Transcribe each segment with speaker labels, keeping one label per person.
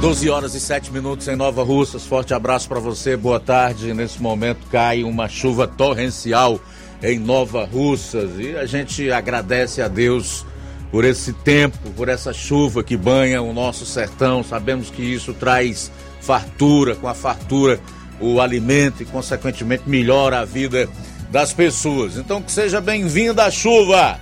Speaker 1: 12 horas e 7 minutos em Nova Russas. Forte abraço para você, boa tarde. Nesse momento cai uma chuva torrencial em Nova Russas e a gente agradece a Deus por esse tempo, por essa chuva que banha o nosso sertão. Sabemos que isso traz fartura, com a fartura o alimento e, consequentemente, melhora a vida das pessoas. Então, que seja bem-vinda a chuva.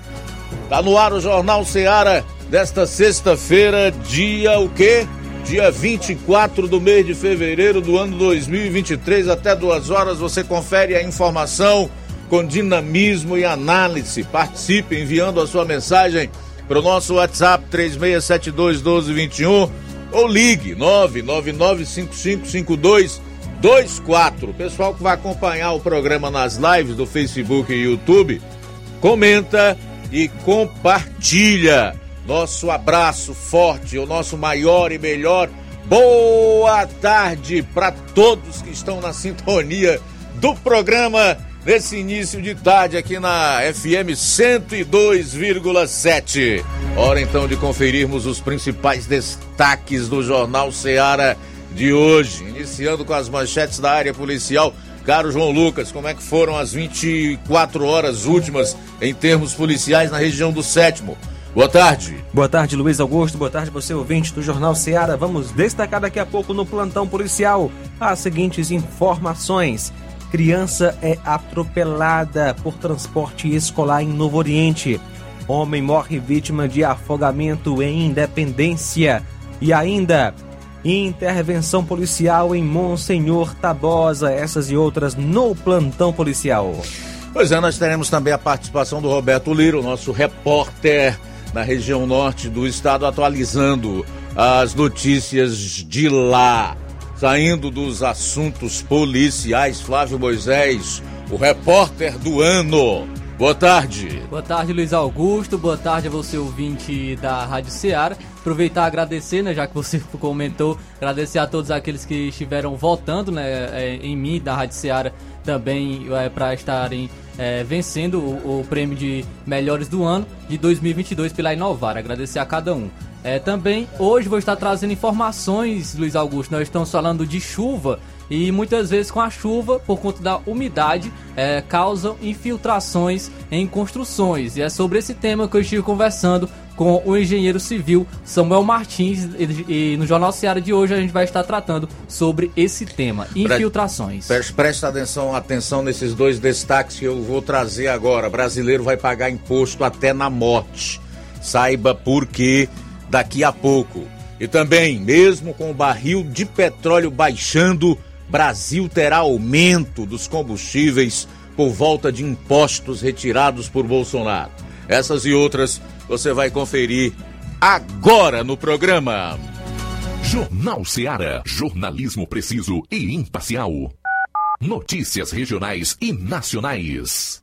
Speaker 1: Tá no ar o Jornal Seara desta sexta-feira, dia o quê? Dia 24 do mês de fevereiro do ano 2023, até duas horas. Você confere a informação com dinamismo e análise. Participe enviando a sua mensagem para o nosso WhatsApp 3672 1221 ou ligue 999555224. Pessoal que vai acompanhar o programa nas lives do Facebook e YouTube, comenta e compartilha nosso abraço forte, o nosso maior e melhor boa tarde para todos que estão na sintonia do programa nesse início de tarde aqui na FM 102,7. Hora então de conferirmos os principais destaques do Jornal Seara de hoje, iniciando com as manchetes da área policial. Caro João Lucas, como é que foram as 24 horas últimas em termos policiais na região do Sétimo? Boa tarde.
Speaker 2: Boa tarde, Luiz Augusto. Boa tarde, você ouvinte do Jornal Seara. Vamos destacar daqui a pouco no plantão policial as seguintes informações. Criança é atropelada por transporte escolar em Novo Oriente. Homem morre vítima de afogamento em Independência. E ainda, intervenção policial em Monsenhor Tabosa. Essas e outras no plantão policial.
Speaker 1: Pois é, nós teremos também a participação do Roberto Liro, nosso repórter na região norte do estado, atualizando as notícias de lá. Saindo dos assuntos policiais, Flávio Moisés, o repórter do ano. Boa tarde.
Speaker 3: Boa tarde, Luiz Augusto. Boa tarde a você, ouvinte da Rádio Ceará. Aproveitar e agradecer, né, já que você comentou, agradecer a todos aqueles que estiveram votando né, é, em mim, da Rádio Ceará, também é, para estarem é, vencendo o, o, prêmio de melhores do ano de 2022 pela Inovar. Agradecer a cada um. É, também hoje vou estar trazendo informações, Luiz Augusto. Nós estamos falando de chuva e muitas vezes com a chuva, por conta da umidade, é, causam infiltrações em construções. E é sobre esse tema que eu estive conversando com o engenheiro civil Samuel Martins e, no Jornal Seara de hoje a gente vai estar tratando sobre esse tema, infiltrações.
Speaker 1: Preste, preste atenção, atenção nesses dois destaques que eu vou trazer agora. Brasileiro vai pagar imposto até na morte. Saiba por quê daqui a pouco. E também, mesmo com o barril de petróleo baixando, Brasil terá aumento dos combustíveis por volta de impostos retirados por Bolsonaro. Essas e outras você vai conferir agora no programa.
Speaker 4: Jornal Seara. Jornalismo preciso e imparcial. Notícias regionais e nacionais.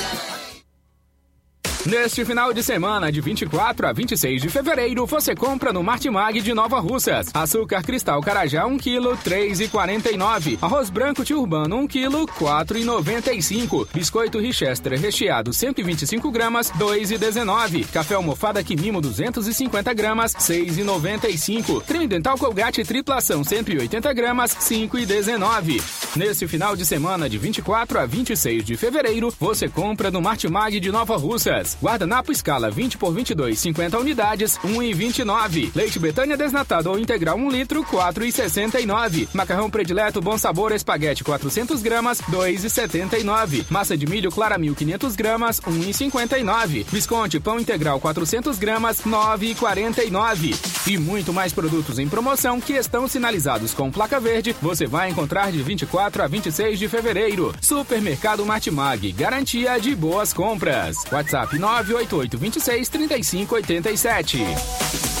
Speaker 5: Neste final de semana, de 24 a 26 de fevereiro, você compra no Martimag de Nova Russas. Açúcar cristal Carajá 1 kg, 3,49. Arroz branco urbano 1 kg, 4,95. Biscoito Richester recheado 125 gramas, 2,19. Café almofada Quimimo 250 gramas, 6,95. Creme dental Colgate triplação 180 gramas, 5,19. Neste final de semana, de 24 a 26 de fevereiro, você compra no Martimag de Nova Russas. Guardanapo escala 20 por 22, 50 unidades, 1,29. Leite Betânia desnatado ou integral 1 litro, 4,69. Macarrão predileto Bom Sabor Espaguete 400 gramas, 2,79. Massa de milho Claramil 500 gramas, 1,59. Visconde Pão Integral 400 gramas, 9,49. E muito mais produtos em promoção que estão sinalizados com placa verde, você vai encontrar de 24 a 26 de fevereiro. Supermercado Martimag, garantia de boas compras. WhatsApp 988 26 35 87.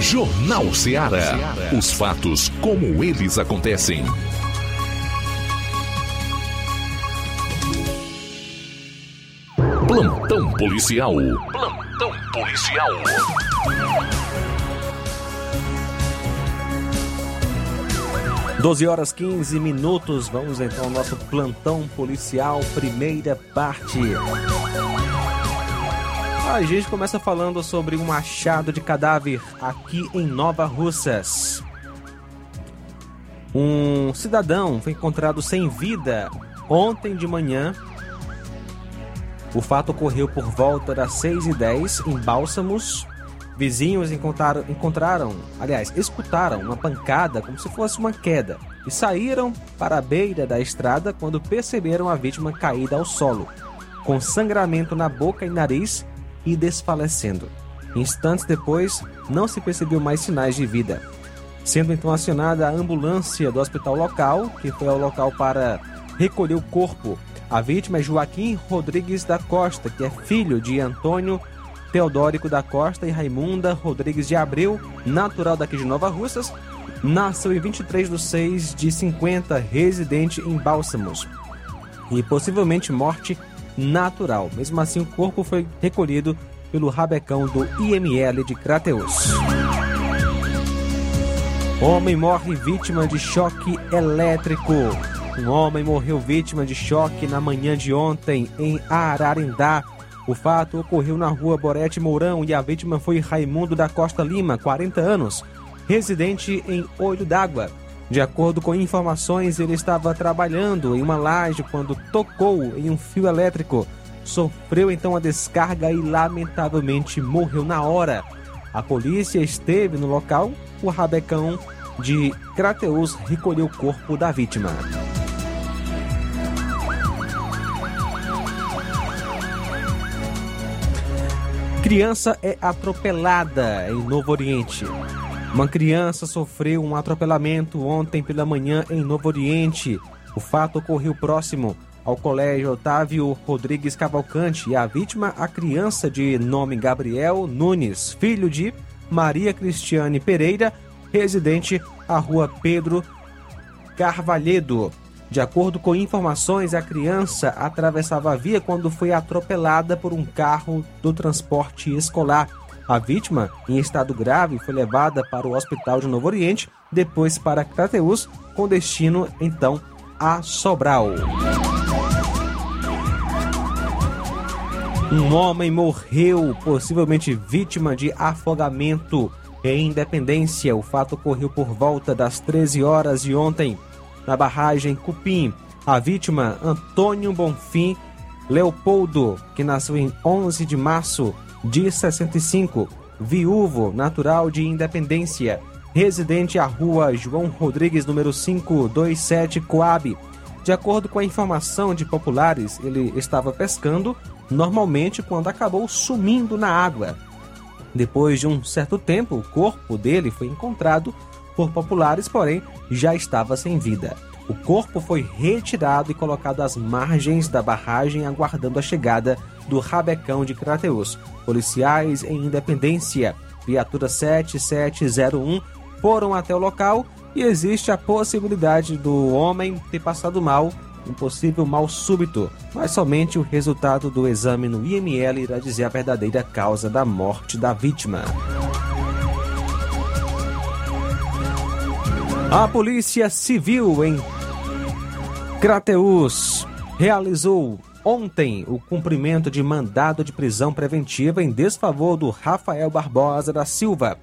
Speaker 4: Jornal Ceará. Os fatos como eles acontecem. Plantão policial. Plantão policial.
Speaker 2: Doze horas 15 minutos. Vamos então ao nosso plantão policial, primeira parte. A gente começa falando sobre um achado de cadáver aqui em Nova Russas. Um cidadão foi encontrado sem vida ontem de manhã. O fato ocorreu por volta das 6h10 em Bálsamos. Vizinhos encontraram, encontraram, aliás, escutaram uma pancada como se fosse uma queda e saíram para a beira da estrada quando perceberam a vítima caída ao solo, com sangramento na boca e nariz e desfalecendo. Instantes depois, não se percebeu mais sinais de vida. Sendo então acionada a ambulância do hospital local, que foi ao local para recolher o corpo. A vítima é Joaquim Rodrigues da Costa, que é filho de Antônio Teodórico da Costa e Raimunda Rodrigues de Abreu, natural daqui de Nova Russas. Nasceu em 23 de 6 de 50, residente em Bálsamos. E possivelmente morte natural. Mesmo assim, o corpo foi recolhido pelo rabecão do IML de Crateus. Homem morre vítima de choque elétrico. Um homem morreu vítima de choque na manhã de ontem em Ararindá, O fato ocorreu na rua Borete Mourão e a vítima foi Raimundo da Costa Lima, 40 anos, residente em Olho d'Água. De acordo com informações, ele estava trabalhando em uma laje quando tocou em um fio elétrico. Sofreu então a descarga e lamentavelmente morreu na hora. A polícia esteve no local, o rabecão de Crateus recolheu o corpo da vítima. Criança é atropelada em Novo Oriente. Uma criança sofreu um atropelamento ontem pela manhã em Novo Oriente. O fato ocorreu próximo ao Colégio Otávio Rodrigues Cavalcante e a vítima, a criança de nome Gabriel Nunes, filho de Maria Cristiane Pereira, residente à rua Pedro Carvalhedo. De acordo com informações, a criança atravessava a via quando foi atropelada por um carro do transporte escolar. A vítima, em estado grave, foi levada para o Hospital de Novo Oriente, depois para Crateus, com destino então a Sobral. Um homem morreu, possivelmente vítima de afogamento em Independência. O fato ocorreu por volta das 13 horas de ontem, na barragem Cupim. A vítima, Antônio Bonfim Leopoldo, que nasceu em 11 de março de 65, viúvo, natural de Independência, residente à rua João Rodrigues, número 527, Coab. De acordo com a informação de populares, ele estava pescando normalmente quando acabou sumindo na água. Depois de um certo tempo, o corpo dele foi encontrado por populares, porém já estava sem vida. O corpo foi retirado e colocado às margens da barragem, aguardando a chegada do Rabecão de Crateus. Policiais em Independência, viatura 7701, foram até o local e existe a possibilidade do homem ter passado mal, um possível mal súbito, mas somente o resultado do exame no IML irá dizer a verdadeira causa da morte da vítima. A Polícia Civil em Crateus realizou ontem o cumprimento de mandado de prisão preventiva em desfavor do Rafael Barbosa da Silva.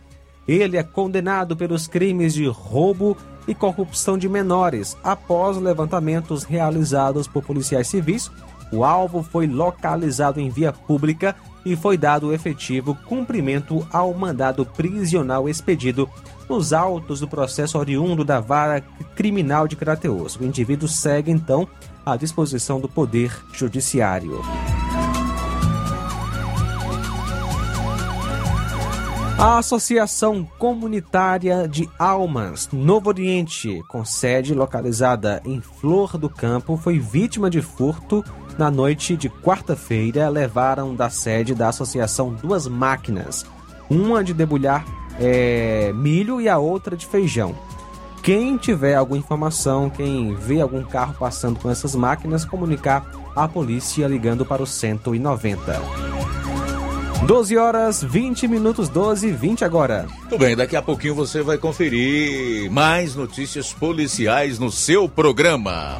Speaker 2: Ele é condenado pelos crimes de roubo e corrupção de menores. Após levantamentos realizados por policiais civis, o alvo foi localizado em via pública e foi dado efetivo cumprimento ao mandado prisional expedido nos autos do processo oriundo da vara criminal de Crateus. O indivíduo segue, então, à disposição do Poder Judiciário. A Associação Comunitária de Almas Novo Oriente, com sede localizada em Flor do Campo, foi vítima de furto na noite de quarta-feira. Levaram da sede da associação duas máquinas, uma de debulhar é, milho e a outra de feijão. Quem tiver alguma informação, quem vê algum carro passando com essas máquinas, comunicar à polícia ligando para o 190. 12 horas 20 minutos, 12 e 20 agora.
Speaker 1: Tudo bem, daqui a pouquinho você vai conferir mais notícias policiais no seu programa.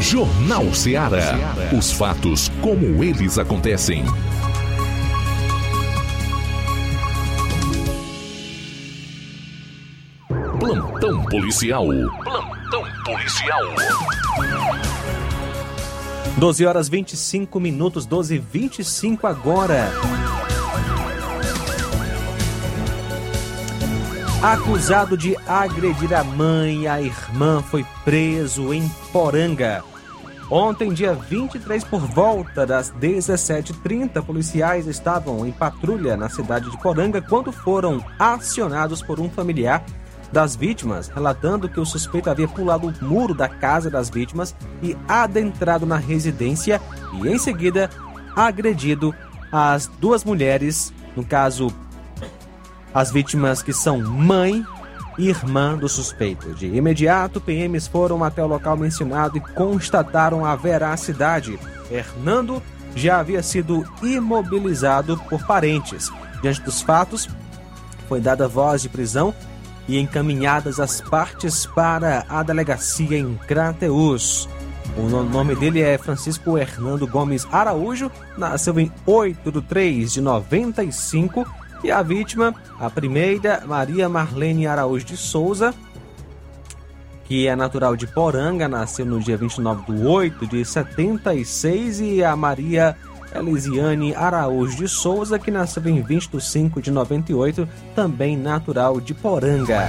Speaker 4: Jornal Ceará. Os fatos como eles acontecem. Plantão policial. Plantão policial.
Speaker 2: 12 horas 25 minutos, 12 e 25 agora. Acusado de agredir a mãe e a irmã foi preso em Poranga. Ontem, dia 23, por volta das 17h30, policiais estavam em patrulha na cidade de Poranga quando foram acionados por um familiar das vítimas, relatando que o suspeito havia pulado o muro da casa das vítimas e adentrado na residência e, em seguida, agredido as duas mulheres, no caso, as vítimas que são mãe irmã do suspeito. De imediato, PMs foram até o local mencionado e constataram a veracidade. Hernando já havia sido imobilizado por parentes. Diante dos fatos, foi dada voz de prisão e encaminhadas as partes para a delegacia em Crateus. O nome dele é Francisco Hernando Gomes Araújo, nasceu em 8 de 3 de 95 e a vítima, a primeira, Maria Marlene Araújo de Souza, que é natural de Poranga, nasceu no dia 29 de 8 de 76 e a Maria Elisiane Araújo de Souza, que nasceu em 20 de 5 de 98, também natural de Poranga.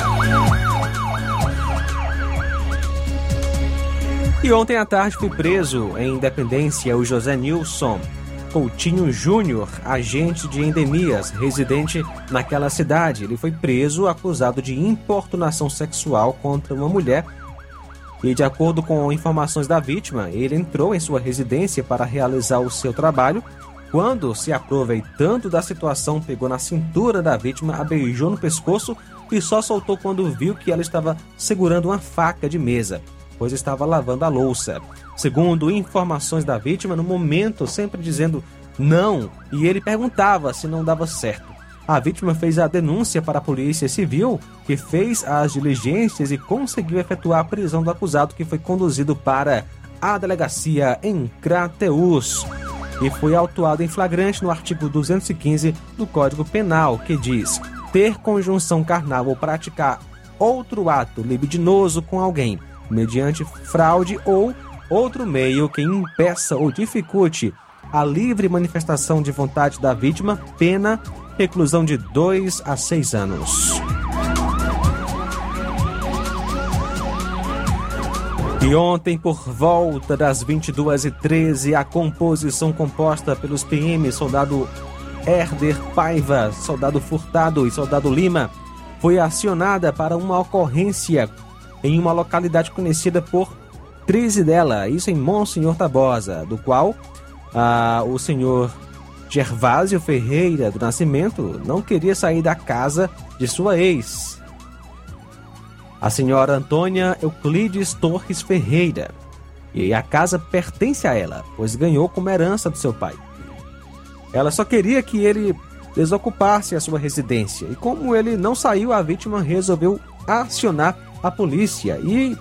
Speaker 2: E ontem à tarde foi preso em Independência o José Nilson Coutinho Júnior, agente de endemias, residente naquela cidade. Ele foi preso acusado de importunação sexual contra uma mulher. E, de acordo com informações da vítima, ele entrou em sua residência para realizar o seu trabalho. Quando, se aproveitando da situação, pegou na cintura da vítima, a beijou no pescoço e só soltou quando viu que ela estava segurando uma faca de mesa pois estava lavando a louça. Segundo informações da vítima, no momento sempre dizendo não, e ele perguntava se não dava certo. A vítima fez a denúncia para a Polícia Civil, que fez as diligências e conseguiu efetuar a prisão do acusado, que foi conduzido para a delegacia em Crateus e foi autuado em flagrante no artigo 215 do Código Penal, que diz: ter conjunção carnal ou praticar outro ato libidinoso com alguém mediante fraude ou outro meio que impeça ou dificulte a livre manifestação de vontade da vítima, pena reclusão de 2 a 6 anos. E ontem, por volta das 22h13, a composição composta pelos PM Soldado Herder Paiva, Soldado Furtado e Soldado Lima foi acionada para uma ocorrência em uma localidade conhecida por Trizidela, isso em Monsenhor Tabosa, do qual ah, o senhor Gervásio Ferreira do Nascimento não queria sair da casa de sua ex, a senhora Antônia Euclides Torres Ferreira. E a casa pertence a ela, pois ganhou como herança do seu pai. Ela só queria que ele desocupasse a sua residência, e como ele não saiu, a vítima resolveu acionar a polícia e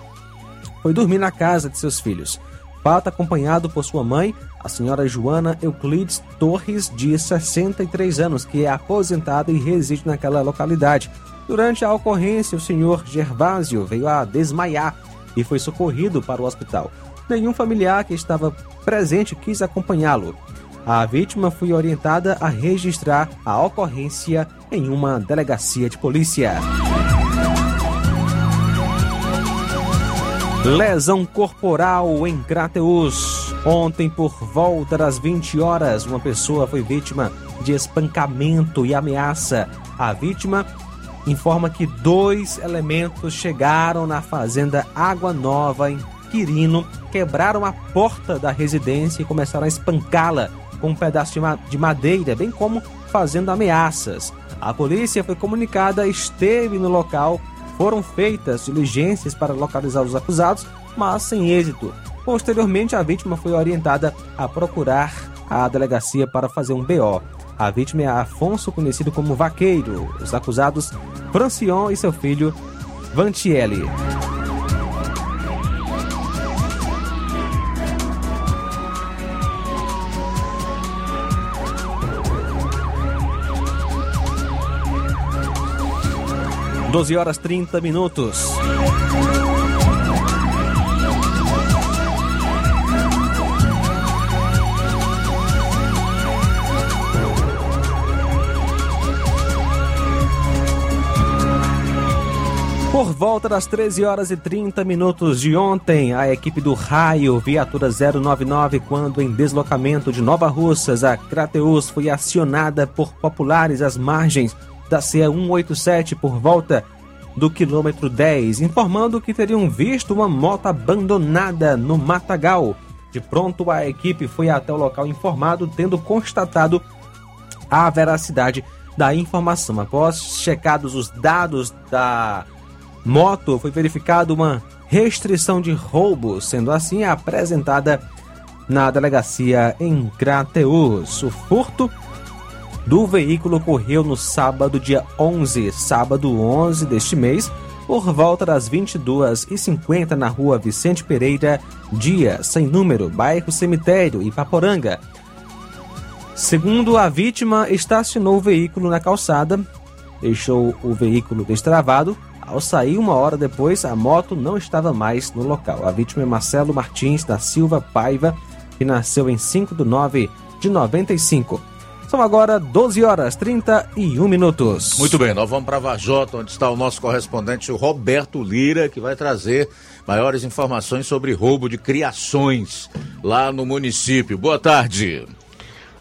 Speaker 2: foi dormir na casa de seus filhos. Pata acompanhado por sua mãe, a senhora Joana Euclides Torres, de 63 anos, que é aposentada e reside naquela localidade. Durante a ocorrência, o senhor Gervásio veio a desmaiar e foi socorrido para o hospital. Nenhum familiar que estava presente quis acompanhá-lo. A vítima foi orientada a registrar a ocorrência em uma delegacia de polícia. Lesão corporal em Crateus. Ontem, por volta das 20 horas, uma pessoa foi vítima de espancamento e ameaça. A vítima informa que dois elementos chegaram na fazenda Água Nova, em Quirino, quebraram a porta da residência e começaram a espancá-la com um pedaço de madeira, bem como fazendo ameaças. A polícia foi comunicada, esteve no local foram feitas diligências para localizar os acusados, mas sem êxito. Posteriormente, a vítima foi orientada a procurar a delegacia para fazer um BO. A vítima é Afonso, conhecido como Vaqueiro. Os acusados, Francion e seu filho, Vantielli. 12 horas 30 minutos. Por volta das 13 horas e 30 minutos de ontem, a equipe do Raio, viatura 099, quando em deslocamento de Nova Russas a Crateus, foi acionada por populares às margens da CE 187 por volta do quilômetro 10, informando que teriam visto uma moto abandonada no matagal. De pronto, a equipe foi até o local informado, tendo constatado a veracidade da informação. Após checados os dados da moto foi verificada uma restrição de roubo, sendo assim apresentada na delegacia em Crateus. O furto do veículo ocorreu no sábado, dia 11, sábado 11 deste mês, por volta das 22h50 na rua Vicente Pereira, dia sem número, bairro Cemitério, Ipaporanga. Segundo a vítima, estacionou o veículo na calçada, deixou o veículo destravado. Ao sair uma hora depois, a moto não estava mais no local. A vítima é Marcelo Martins da Silva Paiva, que nasceu em 5 de 9 de 95. São agora 12 horas 31 minutos.
Speaker 1: Muito bem, nós vamos para Vajota, onde está o nosso correspondente o Roberto Lira, que vai trazer maiores informações sobre roubo de criações lá no município. Boa tarde.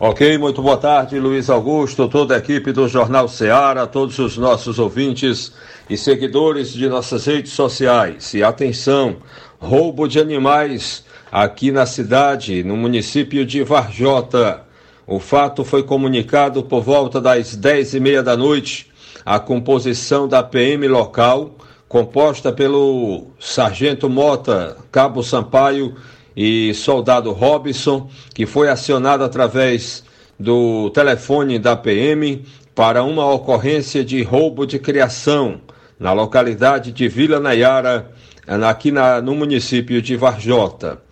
Speaker 6: Ok, muito boa tarde, Luiz Augusto, toda a equipe do Jornal Ceará, todos os nossos ouvintes e seguidores de nossas redes sociais. E atenção, roubo de animais aqui na cidade, no município de Varjota. O fato foi comunicado por volta das dez e meia da noite. A composição da PM local, composta pelo Sargento Mota, Cabo Sampaio e Soldado Robson, que foi acionado através do telefone da PM para uma ocorrência de roubo de criação na localidade de Vila Nayara, aqui na, no município de Varjota.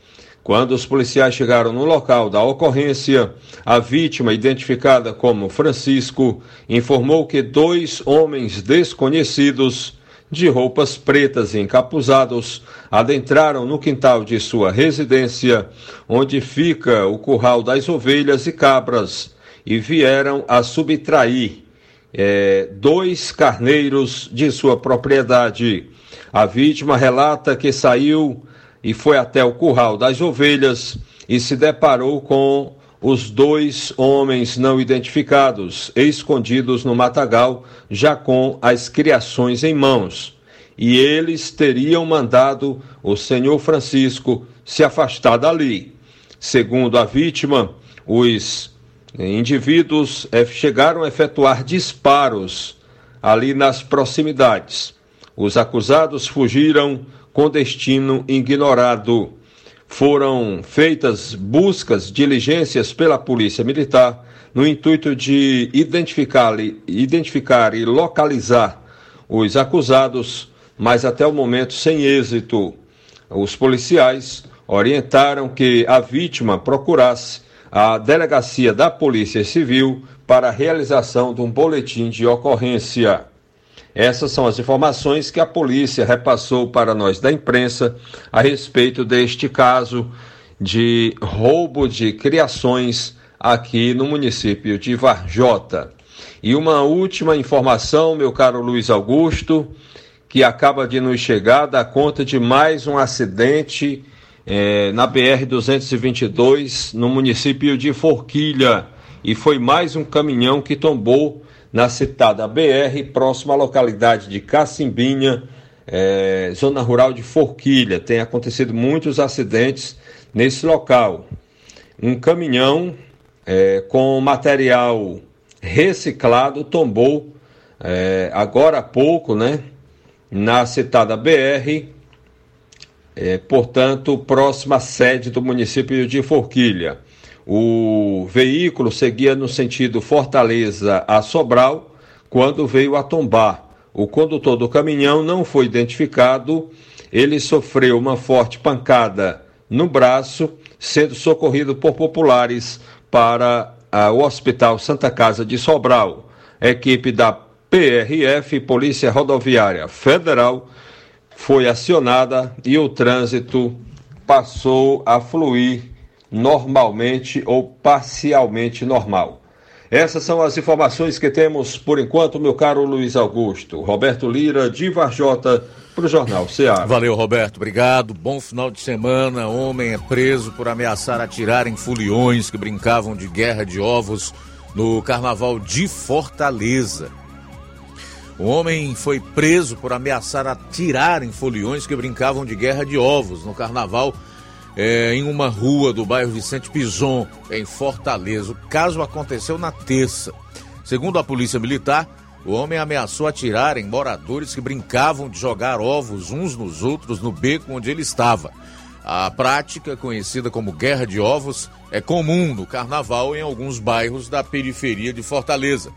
Speaker 6: Quando os policiais chegaram no local da ocorrência, a vítima, identificada como Francisco, informou que dois homens desconhecidos, de roupas pretas e encapuzados, adentraram no quintal de sua residência, onde fica o curral das ovelhas e cabras, e vieram a subtrair é, dois carneiros de sua propriedade. A vítima relata que saiu e foi até o curral das ovelhas e se deparou com os dois homens não identificados, escondidos no matagal, já com as criações em mãos. E eles teriam mandado o senhor Francisco se afastar dali. Segundo a vítima, os indivíduos chegaram a efetuar disparos ali nas proximidades. Os acusados fugiram com destino ignorado. Foram feitas buscas, diligências pela Polícia Militar no intuito de identificar, identificar e localizar os acusados, mas até o momento sem êxito. Os policiais orientaram que a vítima procurasse a delegacia da Polícia Civil para a realização de um boletim de ocorrência. Essas são as informações que a polícia repassou para nós da imprensa a respeito deste caso de roubo de criações aqui no município de Varjota. E uma última informação, meu caro Luiz Augusto, que acaba de nos chegar da conta de mais um acidente eh, na BR-222, no município de Forquilha. E foi mais um caminhão que tombou na citada BR, próxima à localidade de Cacimbinha, é, zona rural de Forquilha. Tem acontecido muitos acidentes nesse local. Um caminhão é, com material reciclado tombou é, agora há pouco, né? Na citada BR, é, portanto, próxima sede do município de Forquilha. O veículo seguia no sentido Fortaleza a Sobral quando veio a tombar. O condutor do caminhão não foi identificado. Ele sofreu uma forte pancada no braço, sendo socorrido por populares para ah, o Hospital Santa Casa de Sobral. Equipe da PRF, Polícia Rodoviária Federal, foi acionada e o trânsito passou a fluir normalmente ou parcialmente normal. Essas são as informações que temos por enquanto, meu caro Luiz Augusto. Roberto Lira, de Varjota, para o Jornal Ceará.
Speaker 1: Valeu, Roberto. Obrigado. Bom final de semana. Homem é preso por ameaçar atirar em foliões que brincavam de guerra de ovos no Carnaval de Fortaleza. O homem foi preso por ameaçar atirar em foliões que brincavam de guerra de ovos no Carnaval é, em uma rua do bairro Vicente Pison, em Fortaleza. O caso aconteceu na terça. Segundo a Polícia Militar, o homem ameaçou atirar em moradores que brincavam de jogar ovos uns nos outros no beco onde ele estava. A prática, conhecida como guerra de ovos, é comum no carnaval em alguns bairros da periferia de Fortaleza.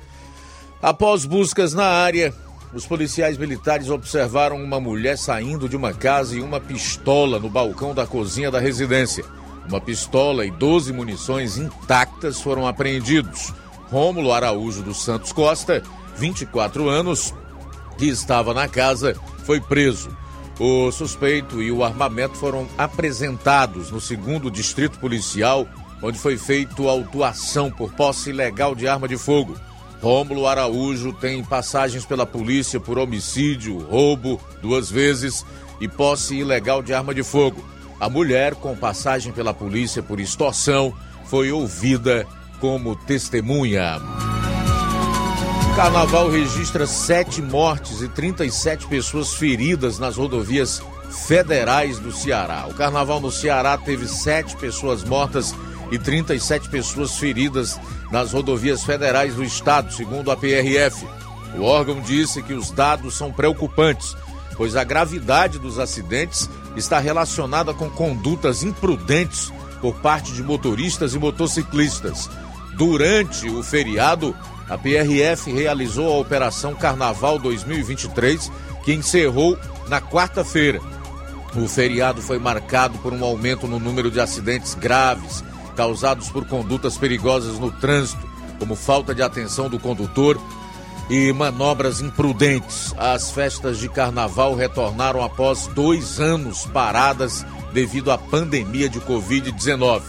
Speaker 1: Após buscas na área, os policiais militares observaram uma mulher saindo de uma casa e uma pistola no balcão da cozinha da residência. Uma pistola e 12 munições intactas foram apreendidos. Rômulo Araújo dos Santos Costa, 24 anos, que estava na casa, foi preso. O suspeito e o armamento foram apresentados no segundo distrito policial, onde foi feita autuação por posse ilegal de arma de fogo. Rômulo Araújo tem passagens pela polícia por homicídio, roubo duas vezes e posse ilegal de arma de fogo. A mulher, com passagem pela polícia por extorsão, foi ouvida como testemunha. Carnaval registra sete mortes e 37 pessoas feridas nas rodovias federais do Ceará. O carnaval no Ceará teve sete pessoas mortas e 37 pessoas feridas nas rodovias federais do estado, segundo a PRF. O órgão disse que os dados são preocupantes, pois a gravidade dos acidentes está relacionada com condutas imprudentes por parte de motoristas e motociclistas. Durante o feriado, a PRF realizou a Operação Carnaval 2023, que encerrou na quarta-feira. O feriado foi marcado por um aumento no número de acidentes graves causados por condutas perigosas no trânsito, como falta de atenção do condutor e manobras imprudentes. As festas de carnaval retornaram após dois anos paradas devido à pandemia de Covid-19.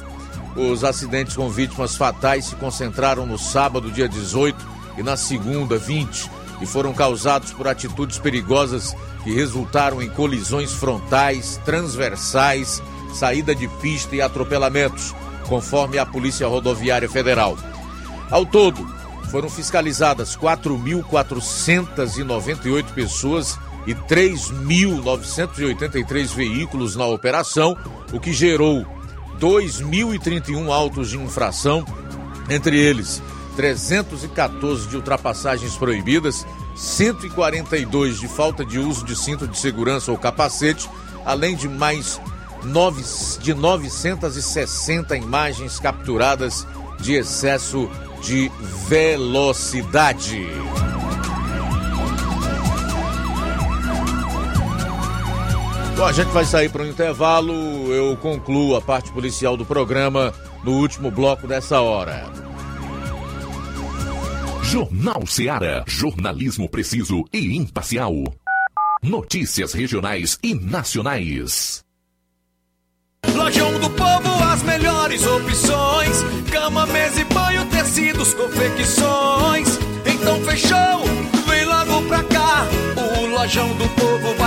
Speaker 1: Os acidentes com vítimas fatais se concentraram no sábado, dia 18, e na segunda, 20, e foram causados por atitudes perigosas que resultaram em colisões frontais, transversais, saída de pista e atropelamentos conforme a Polícia Rodoviária Federal. Ao todo, foram fiscalizadas 4.498 pessoas e 3.983 veículos na operação, o que gerou 2.031 autos de infração, entre eles 314 de ultrapassagens proibidas, 142 de falta de uso de cinto de segurança ou capacete, além de mais de 960 imagens capturadas de excesso de velocidade. Bom, a gente vai sair para um intervalo. Eu concluo a parte policial do programa no último bloco dessa hora.
Speaker 4: Jornal Seara. Jornalismo preciso e imparcial. Notícias regionais e nacionais.
Speaker 7: Lojão do Povo, as melhores opções: cama, mesa e banho, tecidos, confecções. Então fechou, vem logo pra cá. O Lojão do Povo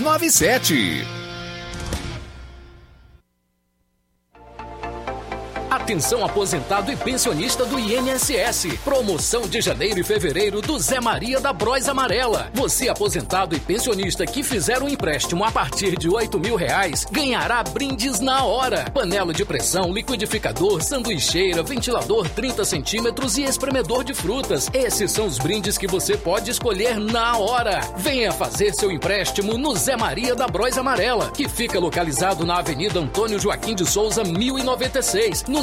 Speaker 8: 6297.
Speaker 9: Atenção aposentado e pensionista do INSS. Promoção de janeiro e fevereiro do Zé Maria da Bros Amarela. Você aposentado e pensionista que fizer um empréstimo a partir de oito mil reais ganhará brindes na hora. Panela de pressão, liquidificador, sanduicheira, ventilador 30 centímetros e espremedor de frutas. Esses são os brindes que você pode escolher na hora. Venha fazer seu empréstimo no Zé Maria da Bros Amarela, que fica localizado na Avenida Antônio Joaquim de Souza, 1096, no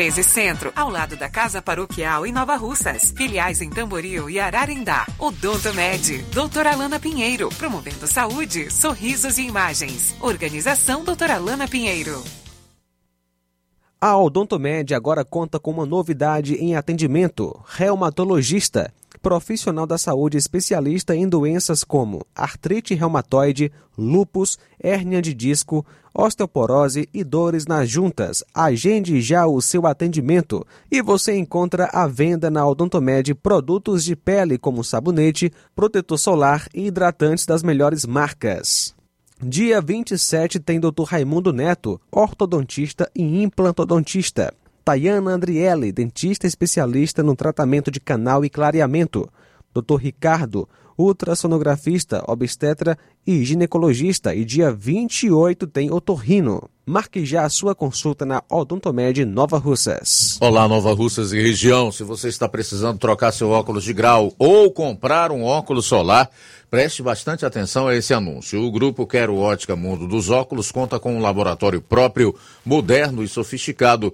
Speaker 10: 1213 Centro, ao lado da Casa Paroquial em Nova Russas. Filiais em Tamboril e Ararindá. Odonto Med, doutora Alana Pinheiro, promovendo saúde, sorrisos e imagens. Organização doutora Alana Pinheiro.
Speaker 2: A Odontomed agora conta com uma novidade em atendimento: reumatologista, profissional da saúde especialista em doenças como artrite reumatoide, lúpus, hérnia de disco, osteoporose e dores nas juntas. Agende já o seu atendimento e você encontra à venda na Odontomed produtos de pele como sabonete, protetor solar e hidratantes das melhores marcas. Dia 27 tem Dr. Raimundo Neto, ortodontista e implantodontista. Tayana Andriele, dentista especialista no tratamento de canal e clareamento. Dr. Ricardo, ultrassonografista, obstetra e ginecologista. E dia 28 tem otorrino. Marque já a sua consulta na Odontomed Nova Russas.
Speaker 1: Olá, Nova Russas e região. Se você está precisando trocar seu óculos de grau ou comprar um óculos solar, preste bastante atenção a esse anúncio. O grupo Quero Ótica Mundo dos Óculos conta com um laboratório próprio, moderno e sofisticado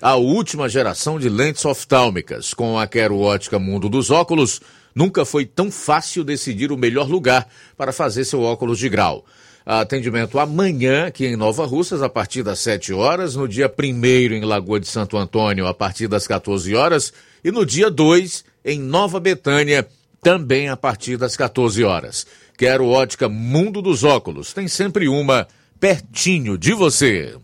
Speaker 1: a última geração de lentes oftálmicas. Com a Quero Ótica Mundo dos Óculos, nunca foi tão fácil decidir o melhor lugar para fazer seu óculos de grau. Atendimento amanhã aqui em Nova Russas a partir das 7 horas, no dia 1 em Lagoa de Santo Antônio a partir das 14 horas e no dia 2 em Nova Betânia também a partir das 14 horas. Quero ótica Mundo dos Óculos. Tem sempre uma pertinho de você.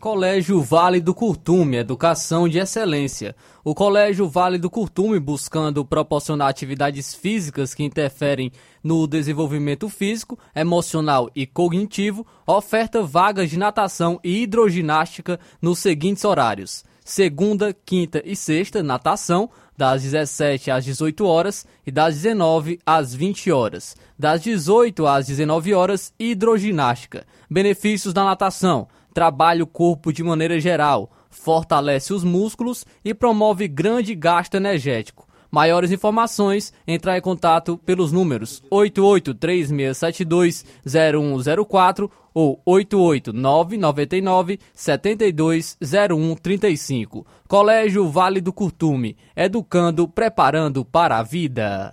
Speaker 3: Colégio Vale do Curtume, Educação de Excelência. O Colégio Vale do Curtume, buscando proporcionar atividades físicas que interferem no desenvolvimento físico, emocional e cognitivo, oferta vagas de natação e hidroginástica nos seguintes horários: segunda, quinta e sexta, natação, das 17 às 18 horas e das 19 às 20 horas. Das 18 às 19 horas, hidroginástica. Benefícios da natação trabalha o corpo de maneira geral, fortalece os músculos e promove grande gasto energético. Maiores informações, entrar em contato pelos números 8836720104 ou 88999720135. Colégio Vale do Curtume, educando, preparando para a vida.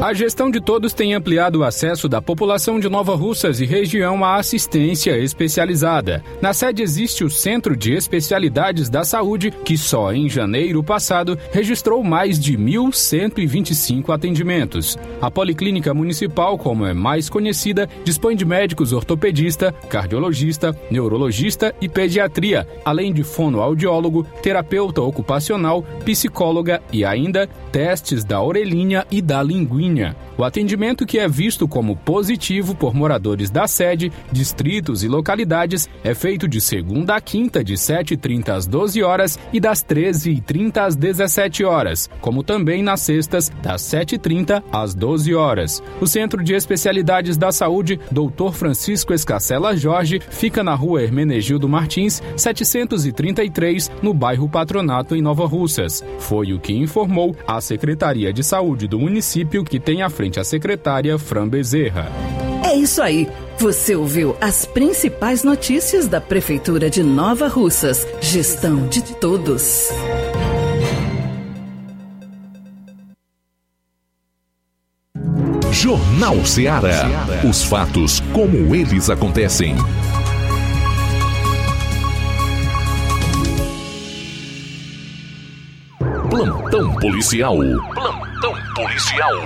Speaker 5: A gestão de todos tem ampliado o acesso da população de Nova Russas e região à assistência especializada. Na sede existe o Centro de Especialidades da Saúde, que só em janeiro passado registrou mais de 1.125 atendimentos. A Policlínica Municipal, como é mais conhecida, dispõe de médicos ortopedista, cardiologista, neurologista e pediatria, além de fonoaudiólogo, terapeuta ocupacional, psicóloga e ainda testes da orelhinha e da linguinha. O atendimento que é visto como positivo por moradores da sede, distritos e localidades é feito de segunda a quinta, de 7h30 às 12 horas e das 13h30 às 17 horas, como também nas sextas, das 7h30 às 12 horas. O Centro de Especialidades da Saúde, Dr. Francisco Escacela Jorge, fica na rua Hermenegildo Martins, 733, no bairro Patronato, em Nova Russas. Foi o que informou a Secretaria de Saúde do município que tem à frente a secretária Fran Bezerra.
Speaker 11: É isso aí. Você ouviu as principais notícias da Prefeitura de Nova Russas. Gestão de todos.
Speaker 4: Jornal Ceará. Os fatos como eles acontecem. Plantão policial. Plantão policial.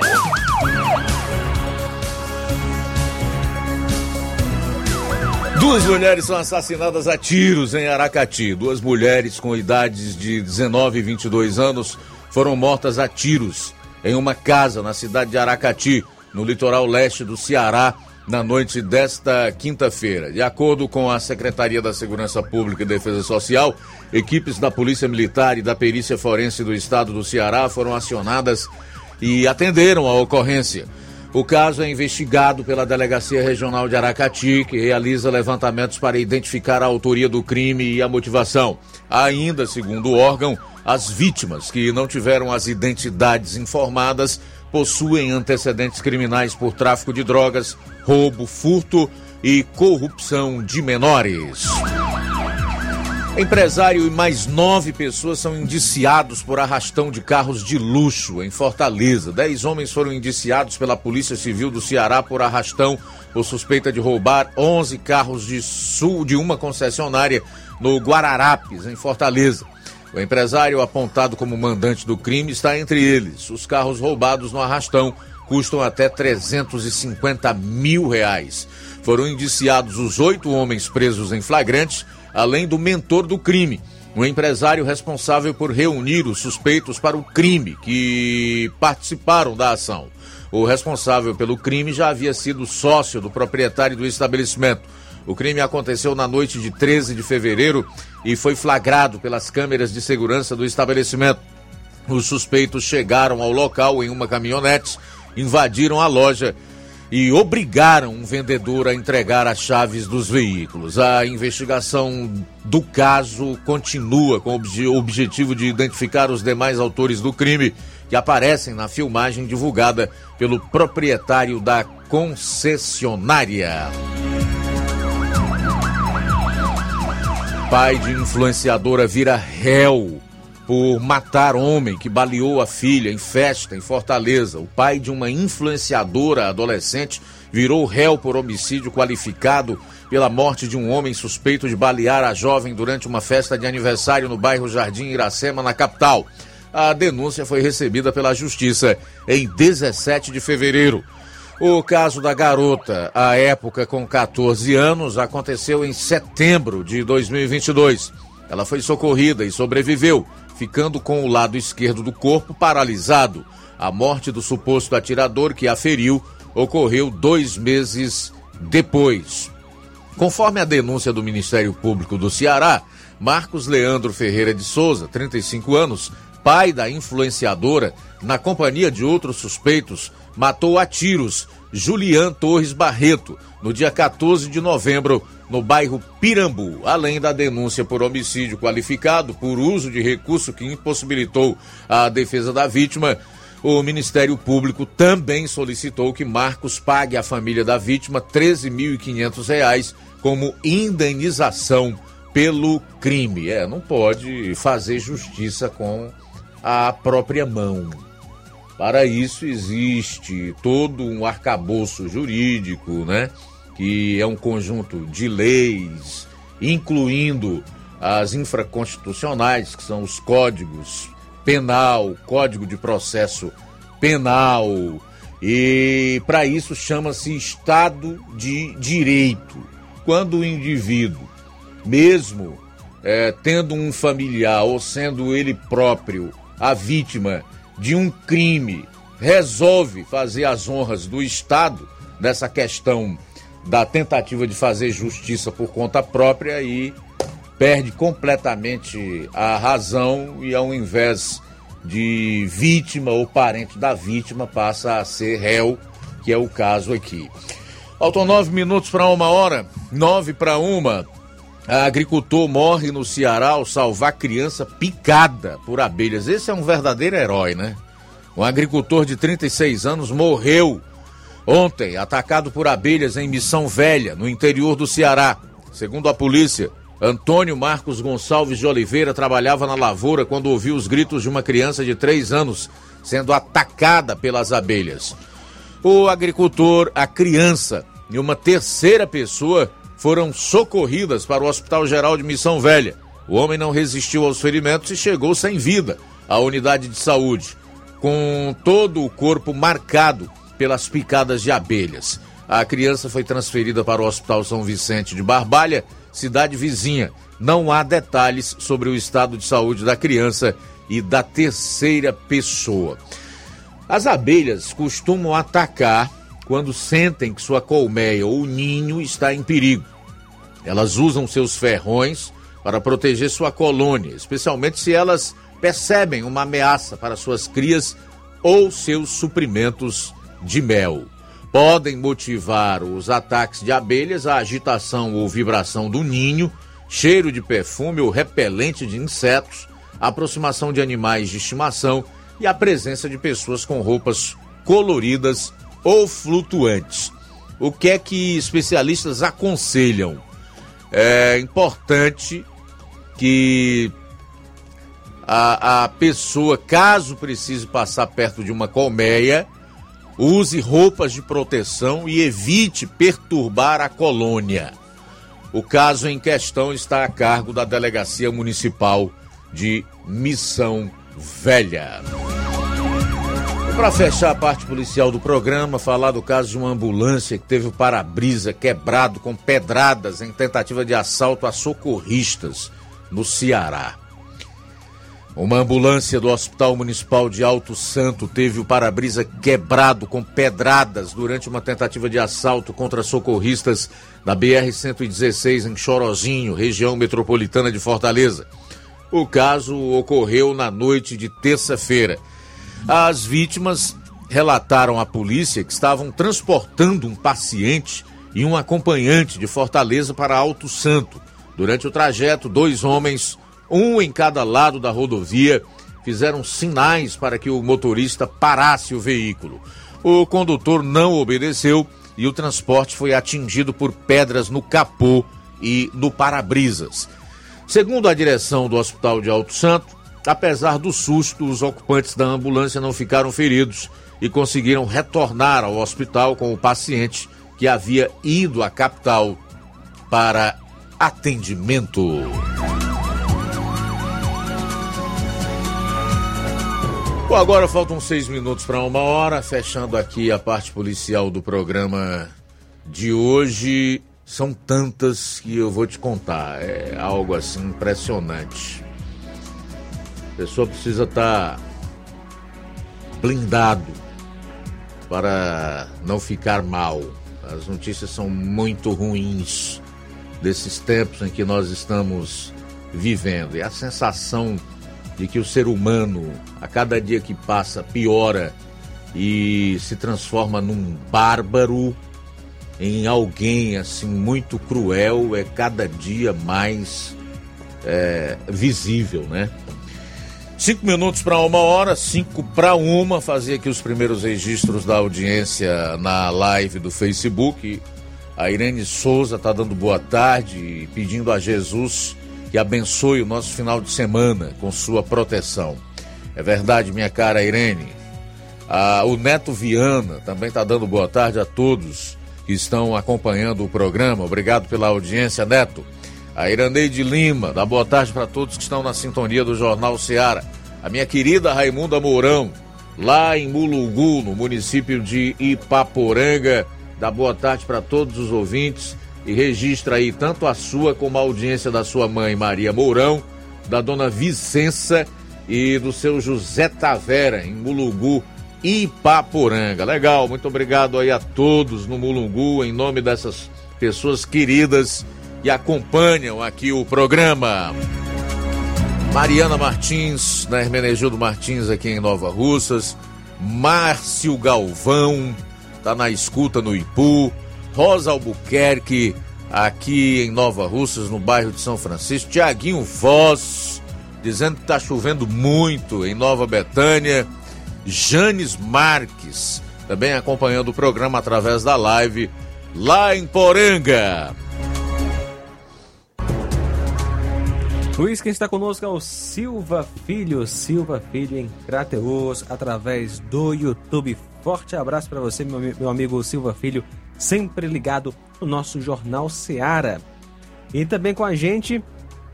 Speaker 1: Duas mulheres são assassinadas a tiros em Aracati. Duas mulheres com idades de 19 e 22 anos foram mortas a tiros em uma casa na cidade de Aracati, no litoral leste do Ceará, na noite desta quinta-feira. De acordo com a Secretaria da Segurança Pública e Defesa Social, equipes da Polícia Militar e da Perícia Forense do Estado do Ceará foram acionadas e atenderam a ocorrência. O caso é investigado pela Delegacia Regional de Aracati, que realiza levantamentos para identificar a autoria do crime e a motivação. Ainda, segundo o órgão, as vítimas que não tiveram as identidades informadas possuem antecedentes criminais por tráfico de drogas, roubo, furto e corrupção de menores. Empresário e mais nove pessoas são indiciados por arrastão de carros de luxo em Fortaleza. Dez homens foram indiciados pela Polícia Civil do Ceará por arrastão por suspeita de roubar 11 carros de sul de uma concessionária no Guararapes, em Fortaleza. O empresário apontado como mandante do crime está entre eles. Os carros roubados no arrastão custam até 350 mil reais. Foram indiciados os oito homens presos em flagrantes além do mentor do crime, um empresário responsável por reunir os suspeitos para o crime que participaram da ação. O responsável pelo crime já havia sido sócio do proprietário do estabelecimento. O crime aconteceu na noite de 13 de fevereiro e foi flagrado pelas câmeras de segurança do estabelecimento. Os suspeitos chegaram ao local em uma caminhonete, invadiram a loja e obrigaram um vendedor a entregar as chaves dos veículos. A investigação do caso continua com o objetivo de identificar os demais autores do crime que aparecem na filmagem divulgada pelo proprietário da concessionária. Pai de influenciadora vira réu por matar homem que baleou a filha em festa em Fortaleza. O pai de uma influenciadora adolescente virou réu por homicídio qualificado pela morte de um homem suspeito de balear a jovem durante uma festa de aniversário no bairro Jardim Iracema, na capital. A denúncia foi recebida pela Justiça em 17 de fevereiro. O caso da garota, à época com 14 anos, aconteceu em setembro de 2022. Ela foi socorrida e sobreviveu, ficando com o lado esquerdo do corpo paralisado. A morte do suposto atirador que a feriu ocorreu dois meses depois. Conforme a denúncia do Ministério Público do Ceará, Marcos Leandro Ferreira de Souza, 35 anos, pai da influenciadora, na companhia de outros suspeitos, matou a tiros Julian Torres Barreto no dia 14 de novembro no bairro Pirambu, além da denúncia por homicídio qualificado por uso de recurso que impossibilitou a defesa da vítima. O Ministério Público também solicitou que Marcos pague à família da vítima R$ 13.500 como indenização pelo crime. É, não pode fazer justiça com a própria mão. Para isso existe todo um arcabouço jurídico, né? Que é um conjunto de leis, incluindo as infraconstitucionais, que são os códigos penal, código de processo penal, e para isso chama-se Estado de Direito. Quando o indivíduo, mesmo é, tendo um familiar ou sendo ele próprio a vítima de um crime, resolve fazer as honras do Estado nessa questão da tentativa de fazer justiça por conta própria e perde completamente a razão e ao invés de vítima ou parente da vítima passa a ser réu, que é o caso aqui. Faltam nove minutos para uma hora, nove para uma. A agricultor morre no Ceará ao salvar criança picada por abelhas. Esse é um verdadeiro herói, né? Um agricultor de 36 anos morreu ontem, atacado por abelhas em Missão Velha, no interior do Ceará. Segundo a polícia, Antônio Marcos Gonçalves de Oliveira trabalhava na lavoura quando ouviu os gritos de uma criança de 3 anos sendo atacada pelas abelhas. O agricultor, a criança e uma terceira pessoa foram socorridas para o Hospital Geral de Missão Velha. O homem não resistiu aos ferimentos e chegou sem vida à unidade de saúde, com todo o corpo marcado pelas picadas de abelhas. A criança foi transferida para o Hospital São Vicente de Barbalha, cidade vizinha. Não há detalhes sobre o estado de saúde da criança e da terceira pessoa. As abelhas costumam atacar quando sentem que sua colmeia ou ninho está em perigo. Elas usam seus ferrões para proteger sua colônia, especialmente se elas percebem uma ameaça para suas crias ou seus suprimentos de mel. Podem motivar os ataques de abelhas a agitação ou vibração do ninho, cheiro de perfume ou repelente de insetos, aproximação de animais de estimação e a presença de pessoas com roupas coloridas ou flutuantes. O que é que especialistas aconselham? é importante que a, a pessoa, caso precise passar perto de uma colmeia, use roupas de proteção e evite perturbar a colônia. O caso em questão está a cargo da Delegacia Municipal de Missão Velha. Para fechar a parte policial do programa, falar do caso de uma ambulância que teve o para-brisa quebrado com pedradas em tentativa de assalto a socorristas no Ceará. Uma ambulância do Hospital Municipal de Alto Santo teve o para-brisa quebrado com pedradas durante uma tentativa de assalto contra socorristas na BR-116 em Chorozinho, região metropolitana de Fortaleza. O caso ocorreu na noite de terça-feira. As vítimas relataram à polícia que estavam transportando um paciente e um acompanhante de Fortaleza para Alto Santo. Durante o trajeto, dois homens, um em cada lado da rodovia, fizeram sinais para que o motorista parasse o veículo. O condutor não obedeceu e o transporte foi atingido por pedras no capô e no para-brisas. Segundo a direção do Hospital de Alto Santo, Apesar do susto, os ocupantes da ambulância não ficaram feridos e conseguiram retornar ao hospital com o paciente que havia ido à capital para atendimento. Bom, agora faltam seis minutos para uma hora, fechando aqui a parte policial do programa de hoje. São tantas que eu vou te contar, é algo assim impressionante. A pessoa precisa estar tá blindado para não ficar mal. As notícias são muito ruins desses tempos em que nós estamos vivendo. E a sensação de que o ser humano, a cada dia que passa, piora e se transforma num bárbaro, em alguém assim muito cruel, é cada dia mais é, visível, né? Cinco minutos para uma hora, cinco para uma, fazer aqui os primeiros registros da audiência na live do Facebook. A Irene Souza está dando boa tarde pedindo a Jesus que abençoe o nosso final de semana com sua proteção. É verdade, minha cara Irene. Ah, o Neto Viana também está dando boa tarde a todos que estão acompanhando o programa. Obrigado pela audiência, Neto. A Iraneide Lima, dá boa tarde para todos que estão na sintonia do Jornal Seara. A minha querida Raimunda Mourão, lá em Mulungu, no município de Ipaporanga, dá boa tarde para todos os ouvintes e registra aí tanto a sua como a audiência da sua mãe Maria Mourão, da dona Vicença e do seu José Tavera, em Mulungu, Ipaporanga. Legal, muito obrigado aí a todos no Mulungu, em nome dessas pessoas queridas que acompanham aqui o programa. Mariana Martins, na Hermenegildo Martins, aqui em Nova Russas. Márcio Galvão, tá na escuta no Ipu. Rosa Albuquerque, aqui em Nova Russas, no bairro de São Francisco. Tiaguinho Voz, dizendo que tá chovendo muito em Nova Betânia. Janes Marques, também acompanhando o programa através da live lá em Poranga.
Speaker 2: Luiz, quem está conosco é o Silva Filho, Silva Filho em Crateus, através do YouTube. Forte abraço para você, meu, meu amigo Silva Filho, sempre ligado no nosso Jornal Seara. E também com a gente,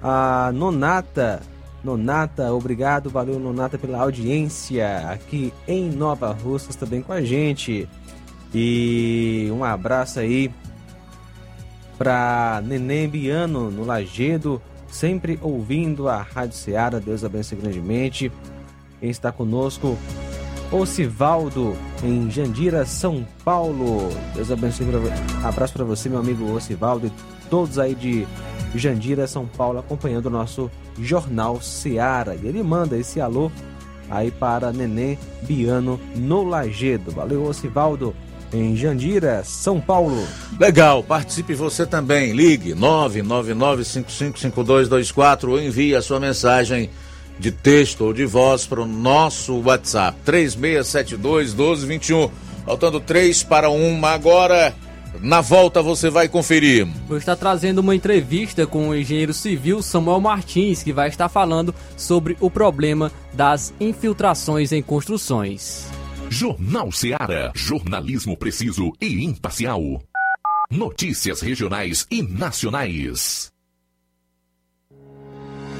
Speaker 2: a Nonata. Nonata, obrigado, valeu Nonata pela audiência aqui em Nova Russas também com a gente. E um abraço aí para Neném Biano no Lagedo, sempre ouvindo a Rádio Ceará. Deus abençoe grandemente. Quem está conosco, Ocivaldo, em Jandira, São Paulo. Deus abençoe. Abraço para você, meu amigo Ocivaldo, e todos aí de Jandira, São Paulo, acompanhando o nosso Jornal Ceará. E ele manda esse alô aí para Nenê Biano no Lagedo. Valeu, Ocivaldo em Jandira, São Paulo.
Speaker 1: Legal, participe você também. Ligue 999555224 ou envie a sua mensagem de texto ou de voz para o nosso WhatsApp 3672 1221. Faltando três para uma agora. Na volta você vai conferir.
Speaker 3: Vou estar trazendo uma entrevista com o engenheiro civil Samuel Martins, que vai estar falando sobre o problema das infiltrações em construções.
Speaker 4: Jornal Seara. Jornalismo preciso e imparcial. Notícias regionais e nacionais.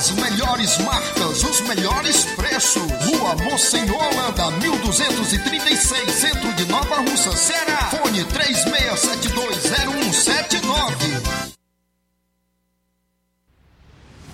Speaker 12: As melhores marcas, os melhores preços. Rua Monsenhor Holanda, 1236, centro de Nova Russa, Ceará. Fone 36720179.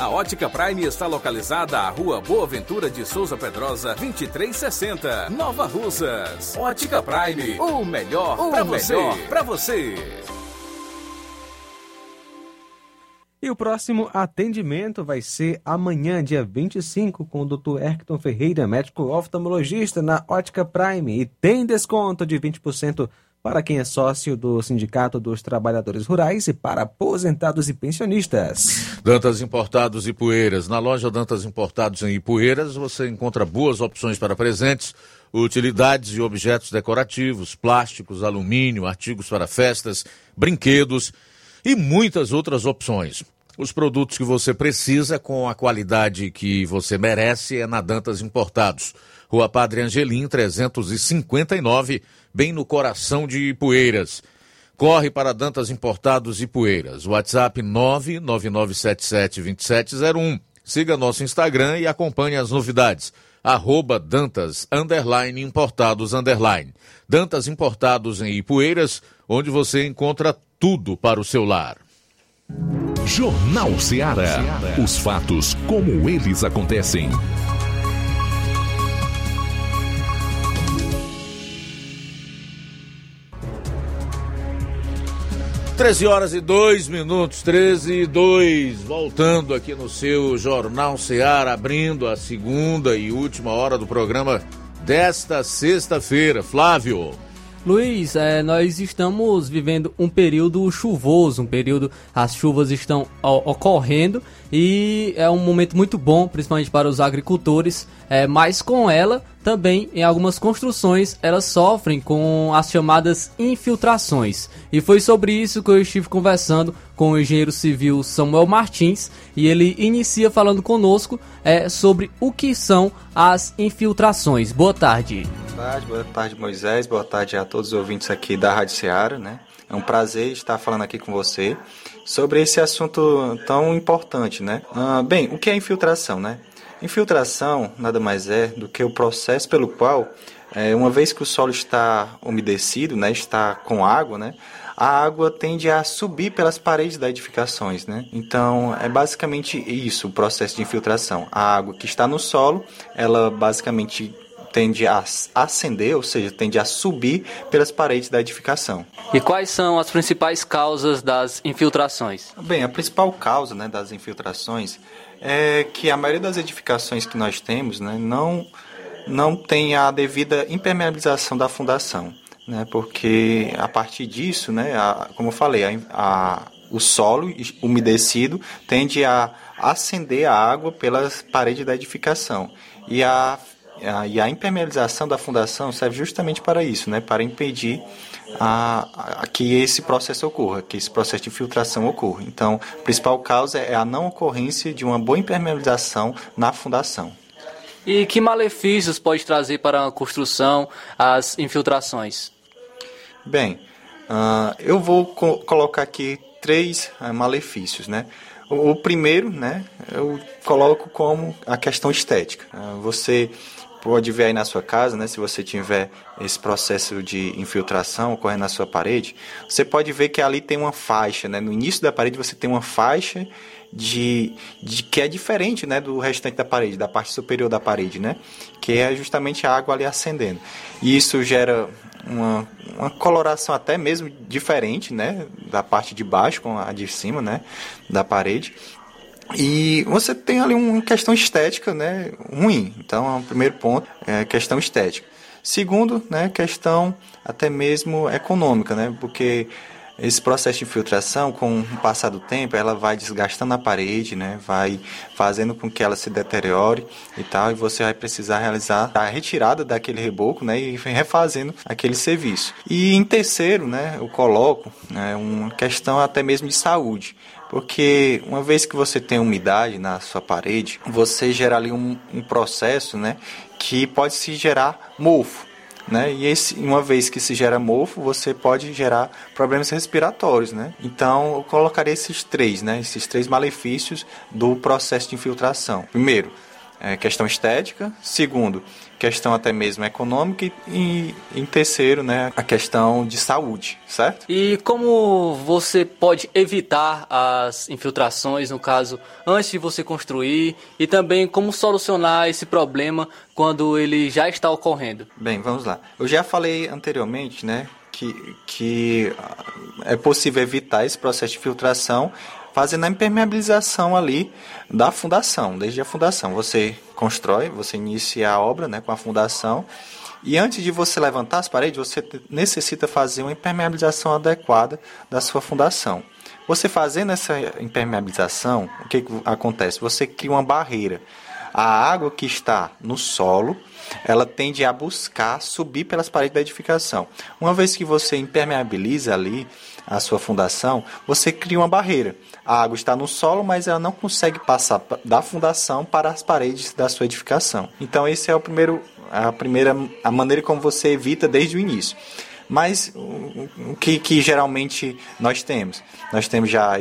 Speaker 13: A Ótica Prime está localizada à Rua Boa Ventura de Souza Pedrosa, 2360, Nova Russas. Ótica Prime, o melhor para você. Pra você.
Speaker 2: E o próximo atendimento vai ser amanhã, dia 25, com o Dr. Erkton Ferreira, médico oftalmologista na Ótica Prime. E tem desconto de 20% para quem é sócio do Sindicato dos Trabalhadores Rurais e para aposentados e pensionistas.
Speaker 1: Dantas Importados e Poeiras. Na loja Dantas Importados em Ipueiras você encontra boas opções para presentes, utilidades e objetos decorativos, plásticos, alumínio, artigos para festas, brinquedos e muitas outras opções. Os produtos que você precisa com a qualidade que você merece é na Dantas Importados. Rua Padre Angelim, 359, bem no coração de Ipueiras. Corre para Dantas Importados e Poeiras. WhatsApp 999772701. Siga nosso Instagram e acompanhe as novidades. Arroba Dantas underline Importados underline. Dantas Importados em Ipueiras, onde você encontra tudo para o seu lar.
Speaker 4: Jornal Ceará. Os fatos como eles acontecem.
Speaker 1: 13 horas e 2 minutos, 13 e 2, voltando aqui no seu Jornal Ceará, abrindo a segunda e última hora do programa desta sexta-feira. Flávio.
Speaker 3: Luiz, é, nós estamos vivendo um período chuvoso, um período, as chuvas estão ó, ocorrendo e é um momento muito bom, principalmente para os agricultores, é, mas com ela também em algumas construções elas sofrem com as chamadas infiltrações. E foi sobre isso que eu estive conversando com o engenheiro civil Samuel Martins e ele inicia falando conosco é, sobre o que são as infiltrações. Boa tarde.
Speaker 14: Boa tarde, boa tarde Moisés, boa tarde a todos os ouvintes aqui da Rádio Ceará, né? É um prazer estar falando aqui com você sobre esse assunto tão importante, né? Ah, bem, o que é infiltração, né? Infiltração nada mais é do que o processo pelo qual, é, uma vez que o solo está umedecido, né, está com água, né, a água tende a subir pelas paredes das edificações, né? Então é basicamente isso o processo de infiltração. A água que está no solo, ela basicamente tende a ascender, ou seja, tende a subir pelas paredes da edificação.
Speaker 3: E quais são as principais causas das infiltrações?
Speaker 14: Bem, a principal causa né, das infiltrações é que a maioria das edificações que nós temos né, não, não tem a devida impermeabilização da fundação. Né, porque a partir disso, né, a, como eu falei, a, a, o solo umedecido tende a acender a água pelas paredes da edificação. E a, e a impermeabilização da fundação serve justamente para isso, né, para impedir a, a, que esse processo ocorra, que esse processo de filtração ocorra. Então, a principal causa é a não ocorrência de uma boa impermeabilização na fundação.
Speaker 3: E que malefícios pode trazer para a construção as infiltrações?
Speaker 14: Bem, uh, eu vou co colocar aqui três uh, malefícios, né? O, o, primeiro, né, eu coloco como a questão estética. Uh, você pode ver aí na sua casa, né, se você tiver esse processo de infiltração ocorrendo na sua parede, você pode ver que ali tem uma faixa, né? No início da parede você tem uma faixa de, de que é diferente, né, do restante da parede, da parte superior da parede, né? Que é justamente a água ali acendendo. E isso gera uma, uma coloração até mesmo diferente, né, da parte de baixo com a de cima, né, da parede. E você tem ali uma questão estética, né, ruim. Então, o primeiro ponto é questão estética. Segundo, né, questão até mesmo econômica, né, porque esse processo de infiltração, com o passar do tempo, ela vai desgastando a parede, né? vai fazendo com que ela se deteriore e tal, e você vai precisar realizar a retirada daquele reboco né? e refazendo aquele serviço. E em terceiro, né, eu coloco né, uma questão até mesmo de saúde. Porque uma vez que você tem umidade na sua parede, você gera ali um, um processo né, que pode se gerar mofo. Né? E esse, uma vez que se gera mofo, você pode gerar problemas respiratórios, né? Então, eu colocaria esses três, né? Esses três malefícios do processo de infiltração. Primeiro, é, questão estética. Segundo, questão até mesmo econômica e em terceiro, né, a questão de saúde, certo?
Speaker 3: E como você pode evitar as infiltrações, no caso, antes de você construir e também como solucionar esse problema quando ele já está ocorrendo?
Speaker 14: Bem, vamos lá. Eu já falei anteriormente, né, que, que é possível evitar esse processo de filtração fazendo a impermeabilização ali da fundação, desde a fundação. Você constrói, você inicia a obra né, com a fundação e antes de você levantar as paredes, você necessita fazer uma impermeabilização adequada da sua fundação. Você fazendo essa impermeabilização, o que, que acontece? Você cria uma barreira. A água que está no solo, ela tende a buscar subir pelas paredes da edificação. Uma vez que você impermeabiliza ali a sua fundação, você cria uma barreira. A água está no solo, mas ela não consegue passar da fundação para as paredes da sua edificação. Então esse é o primeiro a primeira a maneira como você evita desde o início. Mas o que, que geralmente nós temos? Nós temos já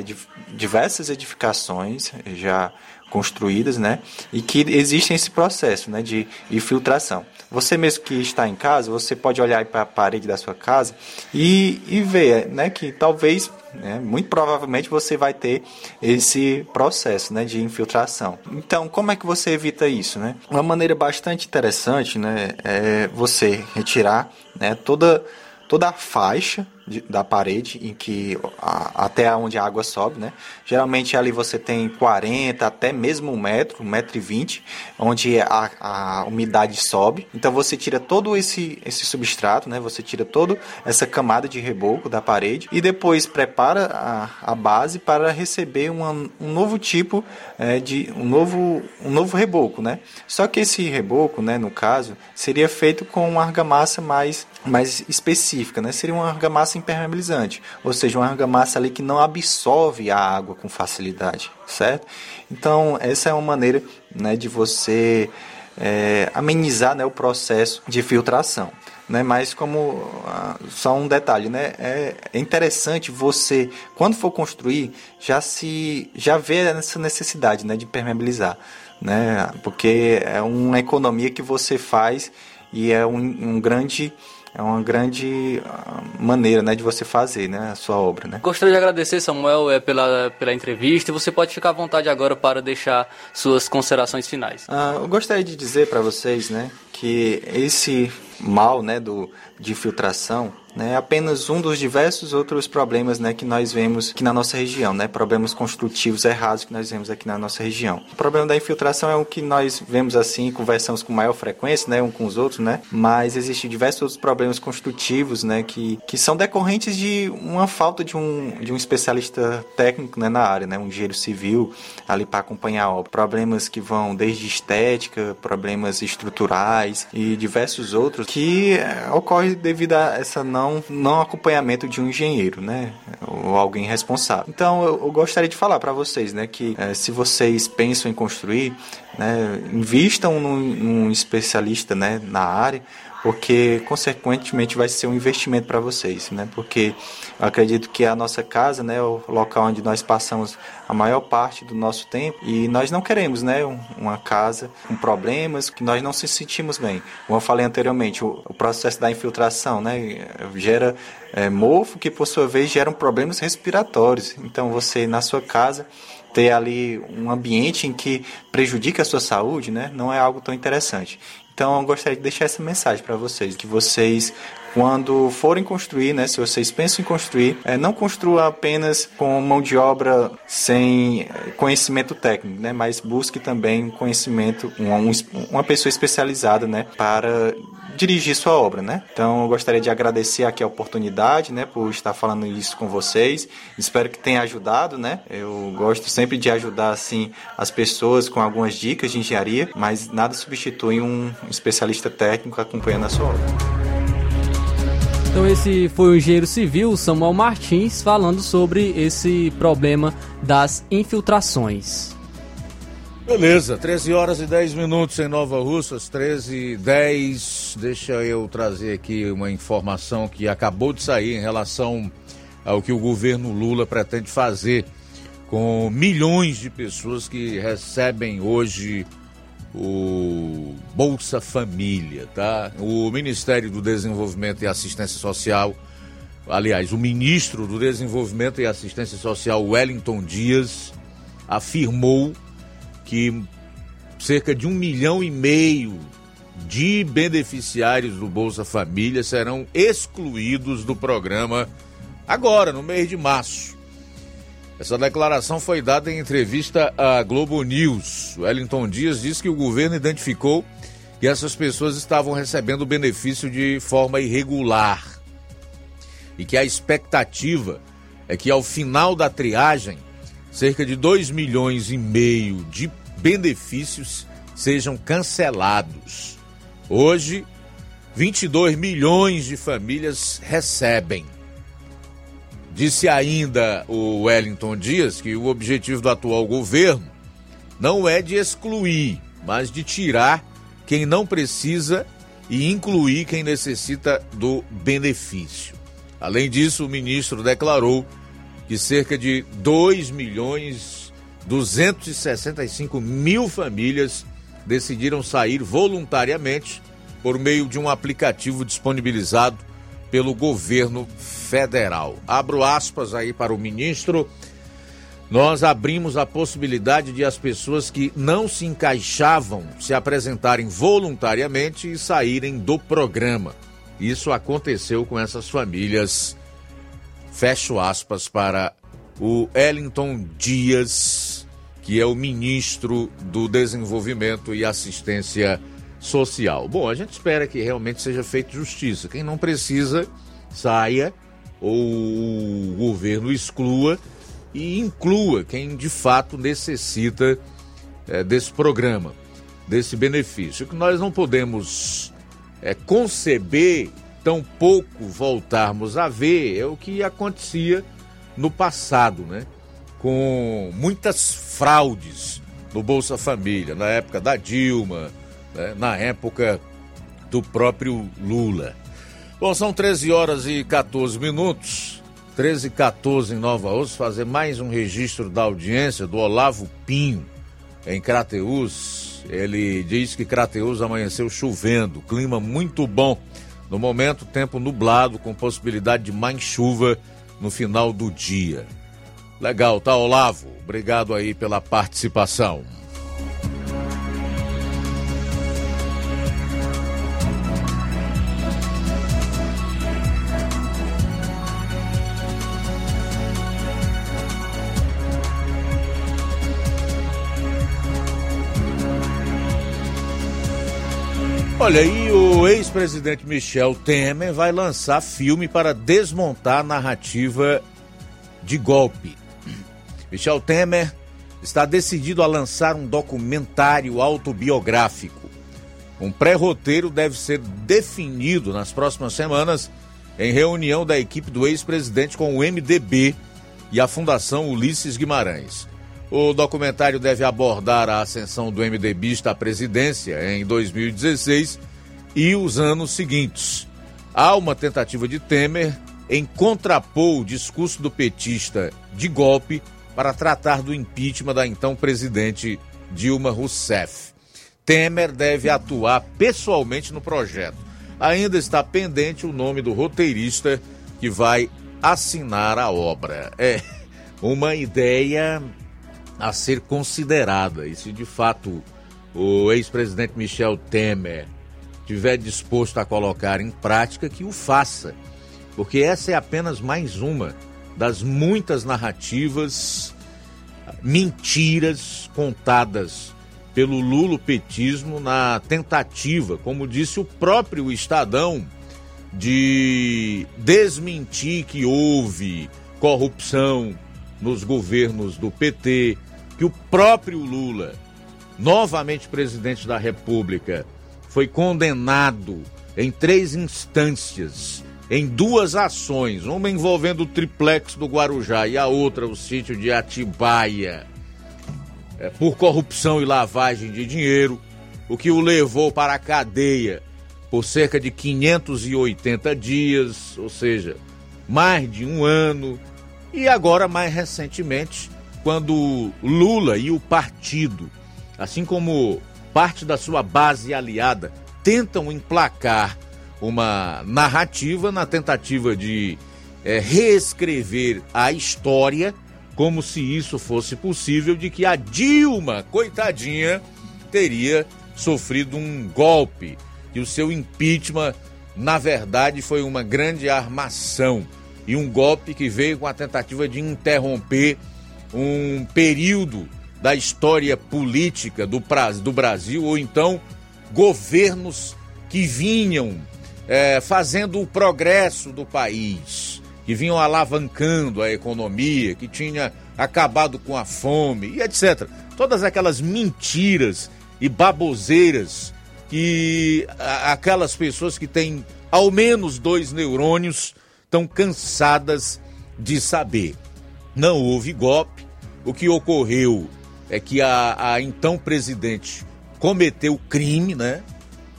Speaker 14: diversas edificações já construídas, né? E que existe esse processo, né, de infiltração. Você mesmo que está em casa, você pode olhar para a parede da sua casa e, e ver, né, que talvez, né, muito provavelmente você vai ter esse processo, né, de infiltração. Então, como é que você evita isso, né? Uma maneira bastante interessante, né, é você retirar, né, toda toda a faixa da parede em que a, até onde a água sobe, né? Geralmente ali você tem 40 até mesmo um metro, um metro e vinte, onde a, a umidade sobe. Então você tira todo esse esse substrato, né? Você tira toda essa camada de reboco da parede e depois prepara a, a base para receber uma, um novo tipo é, de um novo um novo reboco, né? Só que esse reboco, né? No caso seria feito com uma argamassa mais mais específica, né? Seria uma argamassa impermeabilizante, ou seja, uma argamassa ali que não absorve a água com facilidade, certo? Então, essa é uma maneira né, de você é, amenizar né, o processo de filtração. Né? Mas como ah, só um detalhe, né? É, é interessante você, quando for construir, já se já ver essa necessidade, né, de permeabilizar, né? Porque é uma economia que você faz e é um, um grande é uma grande ah, maneira né, de você fazer né, a sua obra. Né?
Speaker 3: Gostaria de agradecer, Samuel, é, pela, pela entrevista. Você pode ficar à vontade agora para deixar suas considerações finais.
Speaker 14: Ah, eu gostaria de dizer para vocês né, que esse mal né, do, de filtração né, é apenas um dos diversos outros problemas né, que nós vemos aqui na nossa região, né, problemas construtivos errados que nós vemos aqui na nossa região. O problema da infiltração é o que nós vemos assim, conversamos com maior frequência, né, um com os outros, né, mas existem diversos outros problemas construtivos né, que, que são decorrentes de uma falta de um, de um especialista técnico né, na área, né, um engenheiro civil ali para acompanhar obra. Problemas que vão desde estética, problemas estruturais e diversos outros que é, ocorrem devido a essa não não, não acompanhamento de um engenheiro, né? Ou alguém responsável. Então eu, eu gostaria de falar para vocês, né, que é, se vocês pensam em construir, né, invistam num, num especialista, né, na área, porque consequentemente vai ser um investimento para vocês, né? Porque eu acredito que a nossa casa, né, é o local onde nós passamos a maior parte do nosso tempo e nós não queremos, né, uma casa com problemas que nós não se sentimos bem. Como eu falei anteriormente, o, o processo da infiltração, né, gera é, mofo que por sua vez geram problemas respiratórios. Então você na sua casa ter ali um ambiente em que prejudica a sua saúde, né, não é algo tão interessante. Então eu gostaria de deixar essa mensagem para vocês, que vocês quando forem construir, né, se vocês pensam em construir, é, não construa apenas com mão de obra sem é, conhecimento técnico, né, mas busque também conhecimento, uma, uma pessoa especializada, né, para dirigir sua obra, né? Então eu gostaria de agradecer aqui a oportunidade, né, por estar falando isso com vocês. Espero que tenha ajudado, né? Eu gosto sempre de ajudar assim as pessoas com algumas dicas de engenharia, mas nada substitui um especialista técnico acompanhando a sua obra.
Speaker 3: Então esse foi o engenheiro civil Samuel Martins falando sobre esse problema das infiltrações.
Speaker 1: Beleza, 13 horas e 10 minutos em Nova Russas, 13 e 10. Deixa eu trazer aqui uma informação que acabou de sair em relação ao que o governo Lula pretende fazer com milhões de pessoas que recebem hoje o Bolsa Família, tá? O Ministério do Desenvolvimento e Assistência Social, aliás, o ministro do Desenvolvimento e Assistência Social, Wellington Dias, afirmou que cerca de um milhão e meio de beneficiários do Bolsa Família serão excluídos do programa agora, no mês de março. Essa declaração foi dada em entrevista à Globo News. Wellington Dias disse que o governo identificou que essas pessoas estavam recebendo o benefício de forma irregular e que a expectativa é que ao final da triagem, cerca de 2 milhões e meio de benefícios sejam cancelados. Hoje, 22 milhões de famílias recebem. Disse ainda o Wellington Dias que o objetivo do atual governo não é de excluir, mas de tirar quem não precisa e incluir quem necessita do benefício. Além disso, o ministro declarou que cerca de 2 milhões 265 mil famílias decidiram sair voluntariamente por meio de um aplicativo disponibilizado pelo governo federal. Abro aspas aí para o ministro. Nós abrimos a possibilidade de as pessoas que não se encaixavam se apresentarem voluntariamente e saírem do programa. Isso aconteceu com essas famílias. Fecho aspas para o Ellington Dias, que é o ministro do Desenvolvimento e Assistência social. Bom, a gente espera que realmente seja feita justiça. Quem não precisa, saia ou o governo exclua e inclua quem de fato necessita é, desse programa, desse benefício. O que nós não podemos é, conceber, tampouco voltarmos a ver, é o que acontecia no passado, né? Com muitas fraudes no Bolsa Família, na época da Dilma, né, na época do próprio Lula. Bom, são 13 horas e 14 minutos. 13 e 14 em Nova Osso, fazer mais um registro da audiência do Olavo Pinho, em Crateus. Ele diz que Crateus amanheceu chovendo, clima muito bom. No momento, tempo nublado, com possibilidade de mais chuva no final do dia. Legal, tá, Olavo? Obrigado aí pela participação. Olha, e o ex-presidente Michel Temer vai lançar filme para desmontar a narrativa de golpe. Michel Temer está decidido a lançar um documentário autobiográfico. Um pré-roteiro deve ser definido nas próximas semanas em reunião da equipe do ex-presidente com o MDB e a Fundação Ulisses Guimarães. O documentário deve abordar a ascensão do MDBista à presidência em 2016 e os anos seguintes. Há uma tentativa de Temer em contrapor o discurso do petista de golpe para tratar do impeachment da então presidente Dilma Rousseff. Temer deve atuar pessoalmente no projeto. Ainda está pendente o nome do roteirista que vai assinar a obra. É uma ideia a ser considerada. E se de fato o ex-presidente Michel Temer estiver disposto a colocar em prática, que o faça. Porque essa é apenas mais uma das muitas narrativas, mentiras contadas pelo lulopetismo na tentativa, como disse o próprio Estadão, de desmentir que houve corrupção nos governos do PT, que o próprio Lula, novamente presidente da República, foi condenado em três instâncias, em duas ações, uma envolvendo o triplex do Guarujá e a outra o sítio de Atibaia é, por corrupção e lavagem de dinheiro, o que o levou para a cadeia por cerca de 580 dias, ou seja, mais de um ano, e agora mais recentemente, quando Lula e o partido, assim como parte da sua base aliada, tentam emplacar uma narrativa na tentativa de é, reescrever a história como se isso fosse possível, de que a Dilma, coitadinha, teria sofrido um golpe e o seu impeachment, na verdade, foi uma grande armação e um golpe que veio com a tentativa de interromper um período da história política do, do Brasil, ou então governos que vinham é, fazendo o progresso do país que vinham alavancando a economia, que tinha acabado com a fome e etc. Todas aquelas mentiras e baboseiras que aquelas pessoas que têm ao menos dois neurônios estão cansadas de saber. Não houve golpe. O que ocorreu é que a, a então presidente cometeu crime, né?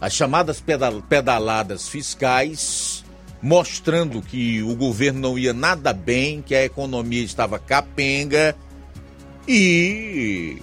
Speaker 1: As chamadas pedaladas fiscais mostrando que o governo não ia nada bem, que a economia estava capenga e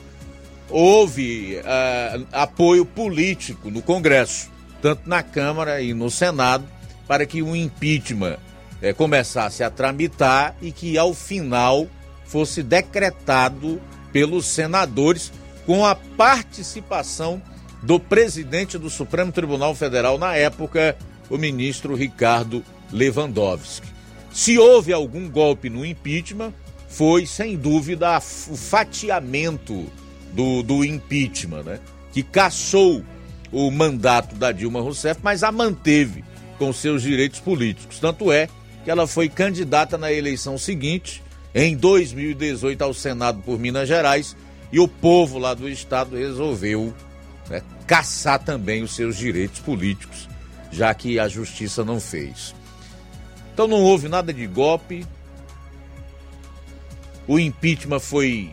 Speaker 1: houve uh, apoio político no Congresso, tanto na Câmara e no Senado, para que o impeachment uh, começasse a tramitar e que ao final fosse decretado pelos senadores com a participação do presidente do Supremo Tribunal Federal na época, o ministro Ricardo Lewandowski. Se houve algum golpe no impeachment, foi sem dúvida o fatiamento do, do impeachment, né? que caçou o mandato da Dilma Rousseff, mas a manteve com seus direitos políticos. Tanto é que ela foi candidata na eleição seguinte, em 2018, ao Senado por Minas Gerais, e o povo lá do estado resolveu né, caçar também os seus direitos políticos, já que a justiça não fez. Então não houve nada de golpe. O impeachment foi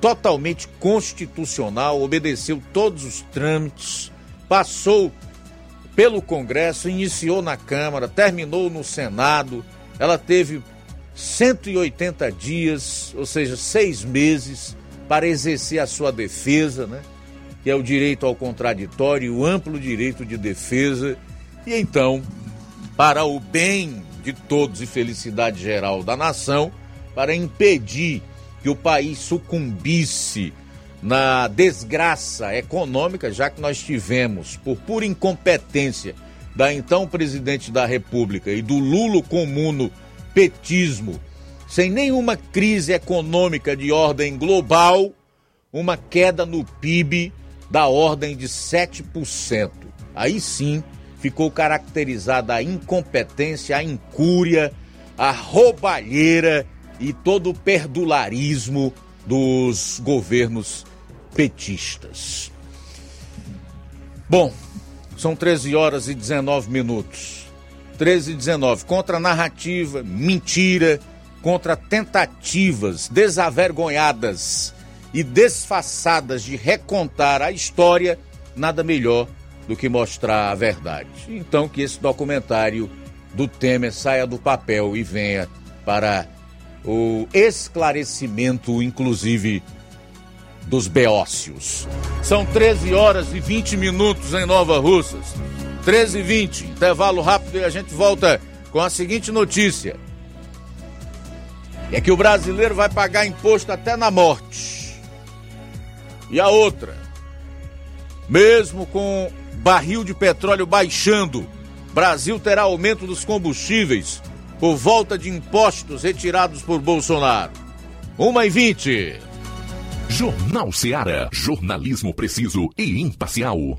Speaker 1: totalmente constitucional, obedeceu todos os trâmites, passou pelo Congresso, iniciou na Câmara, terminou no Senado. Ela teve 180 dias, ou seja, seis meses, para exercer a sua defesa, né? que é o direito ao contraditório, o amplo direito de defesa. E então, para o bem de todos e felicidade geral da nação, para impedir que o país sucumbisse na desgraça econômica, já que nós tivemos, por pura incompetência da então presidente da República e do Lulo comuno petismo, sem nenhuma crise econômica de ordem global, uma queda no PIB da ordem de 7%. Aí sim, ficou caracterizada a incompetência, a incúria, a roubalheira e todo o perdularismo dos governos petistas. Bom, são 13 horas e 19 minutos. 13 e 19. Contra narrativa, mentira, contra tentativas desavergonhadas e desfaçadas de recontar a história, nada melhor do que mostrar a verdade. Então que esse documentário do Temer saia do papel e venha para o esclarecimento, inclusive, dos beócios. São 13 horas e 20 minutos em Nova Russas. 13 e 20, intervalo rápido e a gente volta com a seguinte notícia. É que o brasileiro vai pagar imposto até na morte. E a outra, mesmo com barril de petróleo baixando, Brasil terá aumento dos combustíveis por volta de impostos retirados por Bolsonaro. 1 e 20.
Speaker 4: Jornal Seara. Jornalismo preciso e imparcial.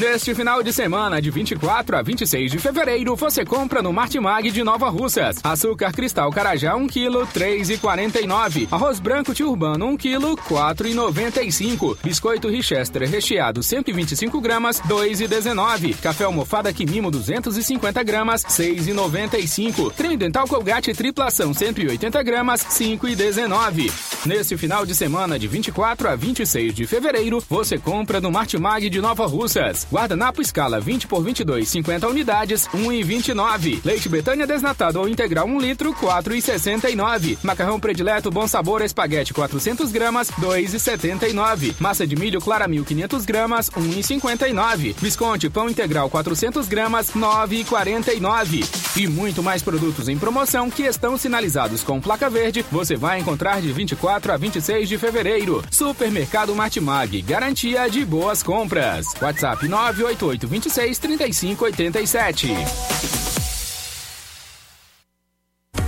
Speaker 5: Neste final de semana, de 24 a 26 de fevereiro, você compra no Martimag de Nova Russas. Açúcar cristal carajá 1 kg, 3,49. Arroz branco tio urbano 1 kg, 4,95. Biscoito Richester recheado 125 gramas, 2,19. Café almofada Quimimo 250 gramas, 6,95. Creme dental Colgate triplação 180 gramas, 5,19. Neste final de semana, de 24 a 26 de fevereiro, você compra no Martimag de Nova Russas. Guardanapo escala 20 por 22, 50 unidades, 1,29. Leite Betânia desnatado ou integral 1 litro, 4,69. Macarrão predileto Bom Sabor Espaguete 400 gramas, 2,79. Massa de milho Clara 1.500 gramas, 1,59. Visconde Pão Integral 400 gramas, 9,49. E muito mais produtos em promoção que estão sinalizados com placa verde, você vai encontrar de 24 a 26 de fevereiro. Supermercado Martimag, garantia de boas compras. WhatsApp 988 26 35 87.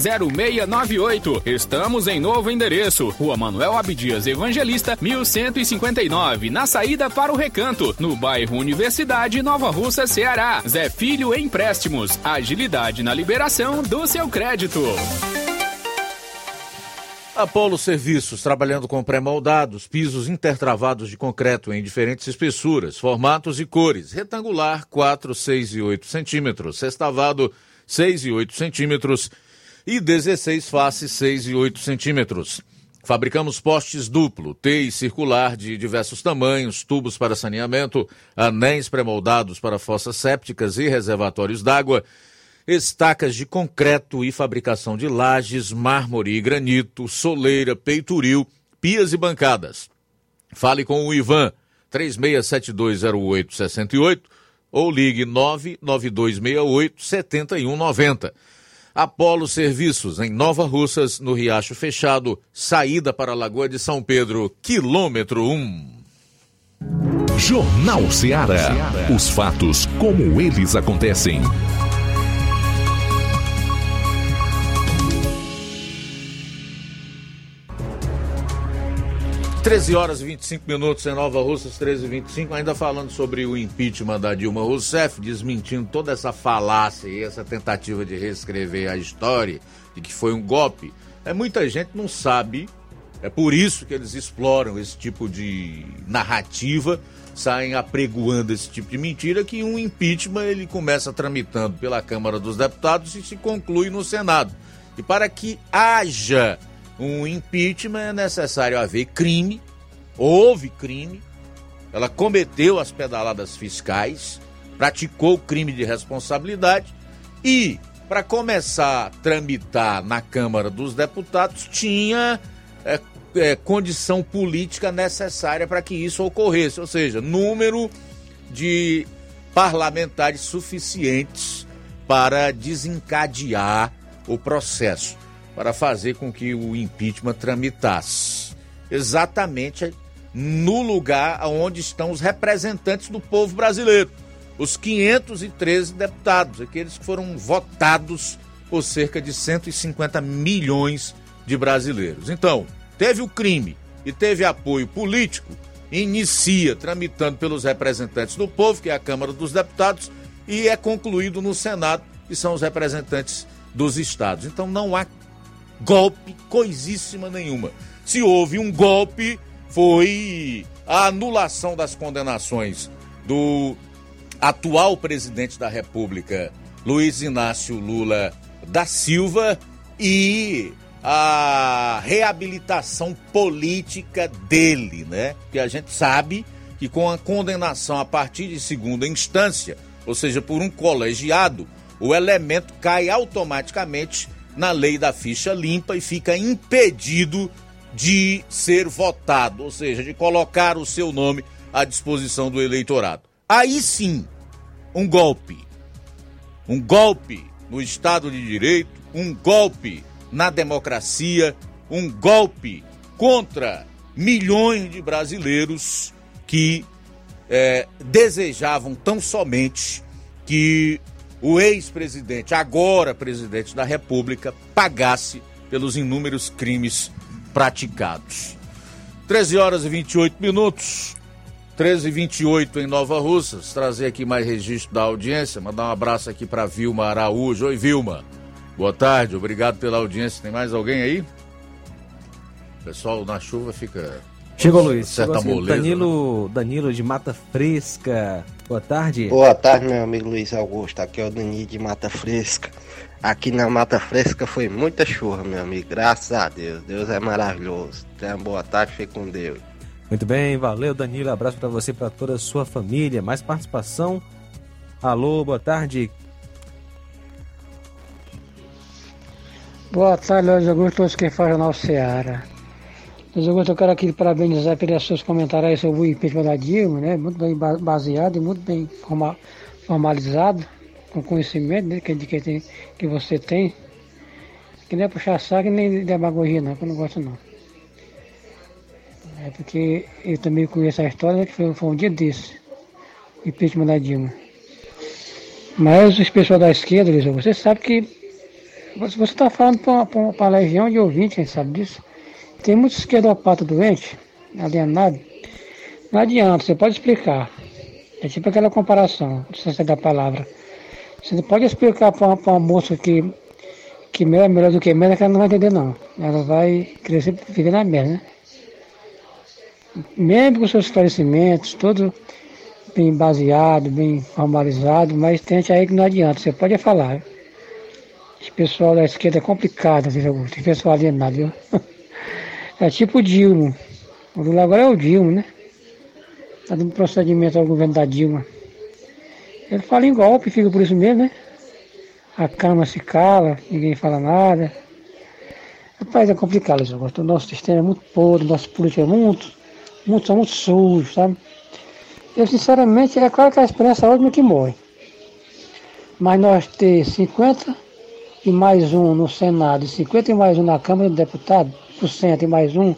Speaker 5: 0698. Estamos em novo endereço. Rua Manuel Abdias Evangelista, 1159, na saída para o Recanto, no bairro Universidade, Nova Russa, Ceará. Zé Filho Empréstimos. Agilidade na liberação do seu crédito.
Speaker 1: Apolo Serviços, trabalhando com pré-moldados, pisos intertravados de concreto em diferentes espessuras, formatos e cores. Retangular, 4, 6 e 8 centímetros. Sextavado, 6 e 8 centímetros. E 16 faces, 6 e 8 centímetros. Fabricamos postes duplo, T e circular de diversos tamanhos, tubos para saneamento, anéis pré-moldados para fossas sépticas e reservatórios d'água, estacas de concreto e fabricação de lajes, mármore e granito, soleira, peitoril, pias e bancadas. Fale com o Ivan, 36720868 ou ligue 99268 7190. Apolo Serviços, em Nova Russas, no Riacho Fechado, saída para a Lagoa de São Pedro, quilômetro 1.
Speaker 4: Jornal Ceará. Os fatos como eles acontecem.
Speaker 1: 13 horas e 25 minutos em Nova Russas, 13 e 25 ainda falando sobre o impeachment da Dilma Rousseff, desmentindo toda essa falácia e essa tentativa de reescrever a história de que foi um golpe. É, muita gente não sabe, é por isso que eles exploram esse tipo de narrativa, saem apregoando esse tipo de mentira, que um impeachment ele começa tramitando pela Câmara dos Deputados e se conclui no Senado. E para que haja um impeachment é necessário haver crime, houve crime, ela cometeu as pedaladas fiscais, praticou crime de responsabilidade e, para começar a tramitar na Câmara dos Deputados, tinha é, é, condição política necessária para que isso ocorresse, ou seja, número de parlamentares suficientes para desencadear o processo para fazer com que o impeachment tramitasse. Exatamente no lugar onde estão os representantes do povo brasileiro, os 513 deputados, aqueles que foram votados por cerca de 150 milhões de brasileiros. Então, teve o crime e teve apoio político, inicia tramitando pelos representantes do povo, que é a Câmara dos Deputados, e é concluído no Senado, que são os representantes dos estados. Então não há golpe coisíssima nenhuma. Se houve um golpe, foi a anulação das condenações do atual presidente da República, Luiz Inácio Lula da Silva, e a reabilitação política dele, né? Que a gente sabe que com a condenação a partir de segunda instância, ou seja, por um colegiado, o elemento cai automaticamente na lei da ficha limpa e fica impedido de ser votado, ou seja, de colocar o seu nome à disposição do eleitorado. Aí sim, um golpe. Um golpe no Estado de Direito, um golpe na democracia, um golpe contra milhões de brasileiros que é, desejavam tão somente que o ex-presidente, agora presidente da República, pagasse pelos inúmeros crimes praticados. 13 horas e 28 minutos. 13 e 28 em Nova Russas. Trazer aqui mais registro da audiência. Mandar um abraço aqui para Vilma Araújo. Oi, Vilma. Boa tarde, obrigado pela audiência. Tem mais alguém aí? O pessoal na chuva fica.
Speaker 2: Chegou, Luiz.
Speaker 1: Certa
Speaker 2: Chegou assim,
Speaker 1: moleza,
Speaker 2: Danilo, Danilo de Mata Fresca. Boa tarde.
Speaker 15: Boa tarde, meu amigo Luiz Augusto. Aqui é o Danilo de Mata Fresca. Aqui na Mata Fresca foi muita chuva, meu amigo. Graças a Deus. Deus é maravilhoso. Tenha uma boa tarde, fique com Deus.
Speaker 2: Muito bem, valeu, Danilo. Abraço para você e para toda a sua família. Mais participação. Alô, boa tarde.
Speaker 16: Boa tarde, Luiz Augusto, todos que fazem o Jornal Seara. Augusto, eu quero aqui parabenizar pelos seus comentários sobre o impeachment da Dilma, né? Muito bem ba- baseado e muito bem forma- formalizado, com conhecimento né? que, que, tem, que você tem. Que não é puxar saco nem demagogia não, que eu não gosto não. É porque eu também conheço a história, né, que foi, foi um dia desse, o impeachment da Dilma. Mas os pessoal da esquerda, você sabe que você está falando para uma, legião de ouvintes, sabe disso. Tem muitos esquerdopatas doentes, alienados. Não adianta, você pode explicar. É tipo aquela comparação, se você da palavra. Você não pode explicar para uma, uma moça que, que mel é melhor do que merda, que ela não vai entender não. Ela vai crescer viver na merda, né? Mesmo com seus esclarecimentos, tudo bem baseado, bem formalizado, mas tem gente aí que não adianta, você pode falar. Esse pessoal da esquerda é complicado? Tem pessoal alienado, viu? É tipo Dilma. O Lula agora é o Dilma, né? Tá dando procedimento ao governo da Dilma. Ele fala em golpe, fica por isso mesmo, né? a Câmara se cala, ninguém fala nada. Rapaz, é complicado, Augusto. O nosso sistema é muito podre, nosso político é muito, muito, muito sujos, sabe? Eu, sinceramente, é claro que a esperança é a que morre. Mas nós ter 50 e mais um no Senado, e 50 e mais um na Câmara dos Deputados, por cento e mais um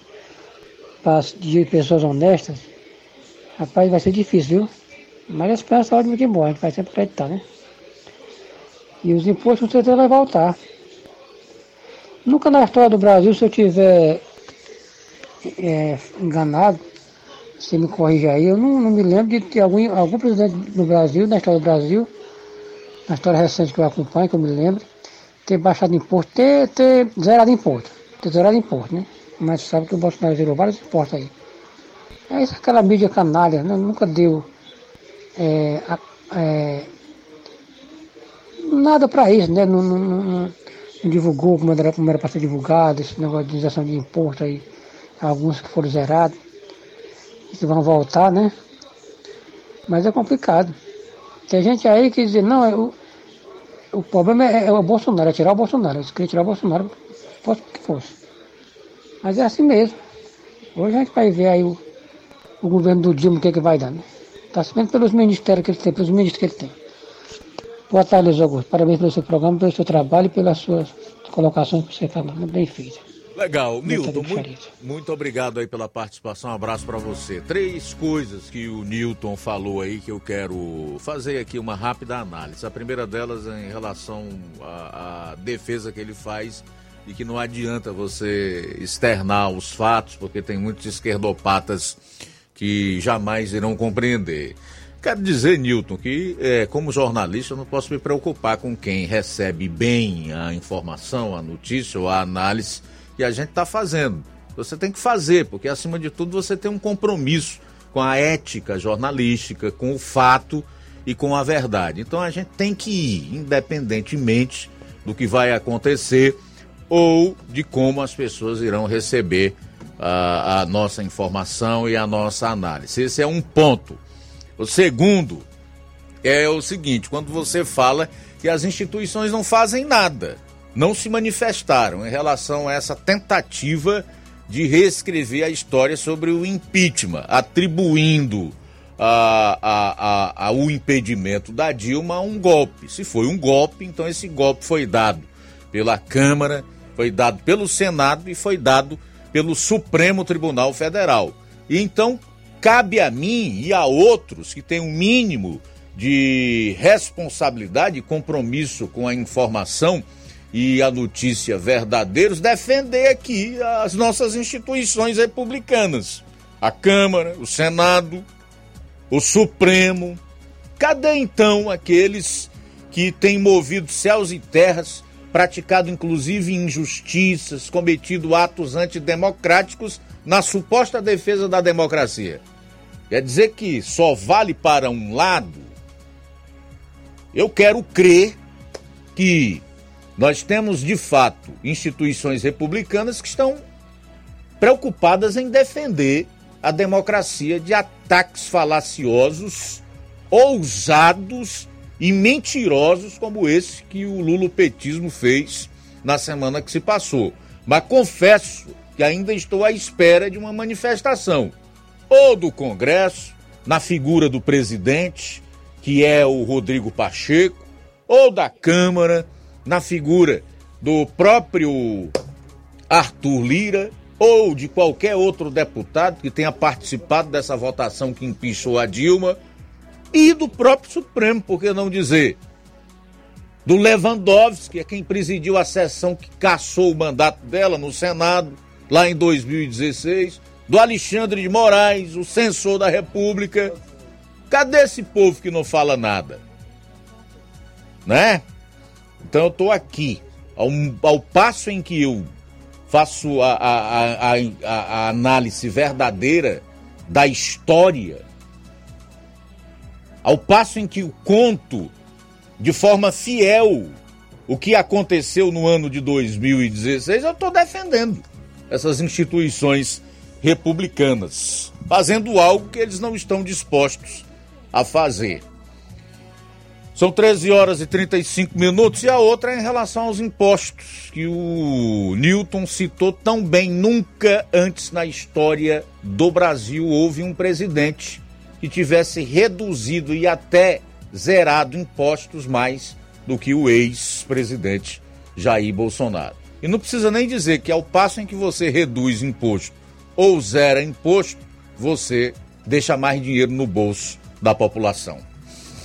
Speaker 16: de pessoas honestas, rapaz, vai ser difícil, viu? Mas a esperança é a última que morre, a gente vai sempre acreditar, né? E os impostos com certeza vai voltar. Nunca na história do Brasil, se eu tiver é, enganado, você me corrige aí, eu não, não, me lembro de ter algum, algum presidente do Brasil, na história do Brasil, na história recente que eu acompanho, que eu me lembro, ter baixado imposto, ter, ter zerado imposto, ter zerado imposto, né? Mas sabe que o Bolsonaro zerou vários impostos aí. É isso, aquela mídia canalha, né? nunca deu é, é, nada para isso, né? Não, não, não, não, divulgou como era, como era para ser divulgado, esse negócio de isenção de imposto aí, alguns que foram zerados, que vão voltar, né? Mas é complicado. Tem gente aí que diz, não, é o, o problema é, é, o Bolsonaro, é tirar o Bolsonaro. Eles queriam tirar o Bolsonaro, fosse o que fosse. Mas é assim mesmo. Hoje a gente vai ver aí o, o governo do Dilma o que, é que vai dar, né? Está se vendo pelos ministérios que ele tem, pelos ministros que ele tem. Boa tarde, Luiz Augusto. Parabéns pelo seu programa, pelo seu trabalho e pelas suas colocações que você está muito bem feita.
Speaker 1: Legal, Nilton, muito, muito, obrigado aí pela participação, um abraço para você. Três coisas que o Nilton falou aí que eu quero fazer aqui uma rápida análise. A primeira delas é em relação à, à defesa que ele faz e que não adianta você externar os fatos, porque tem muitos esquerdopatas que jamais irão compreender. Quero dizer, Newton, que é, como jornalista eu não posso me preocupar com quem recebe bem a informação, a notícia ou a análise que a gente está fazendo. Você tem que fazer, porque acima de tudo você tem um compromisso com a ética jornalística, com o fato e com a verdade. Então a gente tem que ir, independentemente do que vai acontecer ou de como as pessoas irão receber a, a nossa informação e a nossa análise. Esse é um ponto. O segundo é o seguinte: quando você fala que as instituições não fazem nada, não se manifestaram em relação a essa tentativa de reescrever a história sobre o impeachment, atribuindo a, a, a, o impedimento da Dilma a um golpe. Se foi um golpe, então esse golpe foi dado pela Câmara, foi dado pelo Senado e foi dado pelo Supremo Tribunal Federal. E então cabe a mim e a outros que têm um mínimo de responsabilidade e compromisso com a informação e a notícia verdadeiros defender aqui as nossas instituições republicanas. A Câmara, o Senado, o Supremo. Cadê então aqueles que têm movido céus e terras, praticado inclusive injustiças, cometido atos antidemocráticos na suposta defesa da democracia? Quer dizer que só vale para um lado? Eu quero crer que nós temos de fato instituições republicanas que estão preocupadas em defender a democracia de ataques falaciosos, ousados e mentirosos como esse que o lulopetismo fez na semana que se passou. Mas confesso que ainda estou à espera de uma manifestação ou do Congresso, na figura do presidente, que é o Rodrigo Pacheco, ou da Câmara, na figura do próprio Arthur Lira, ou de qualquer outro deputado que tenha participado dessa votação que empichou a Dilma, e do próprio Supremo, por que não dizer? Do Lewandowski, que é quem presidiu a sessão que caçou o mandato dela no Senado, lá em 2016 do Alexandre de Moraes, o censor da República. Cadê esse povo que não fala nada? Né? Então eu estou aqui, ao, ao, passo em que eu faço a, a, a, a análise verdadeira da história, ao passo em que eu conto de forma fiel o que aconteceu no ano de 2016, eu estou defendendo essas instituições republicanas, fazendo algo que eles não estão dispostos a fazer. São 13 horas e 35 minutos e a outra é em relação aos impostos que o Newton citou tão bem. Nunca antes na história do Brasil houve um presidente que tivesse reduzido e até zerado impostos mais do que o ex-presidente Jair Bolsonaro. E não precisa nem dizer que ao passo em que você reduz imposto ou zera imposto, você deixa mais dinheiro no bolso da população.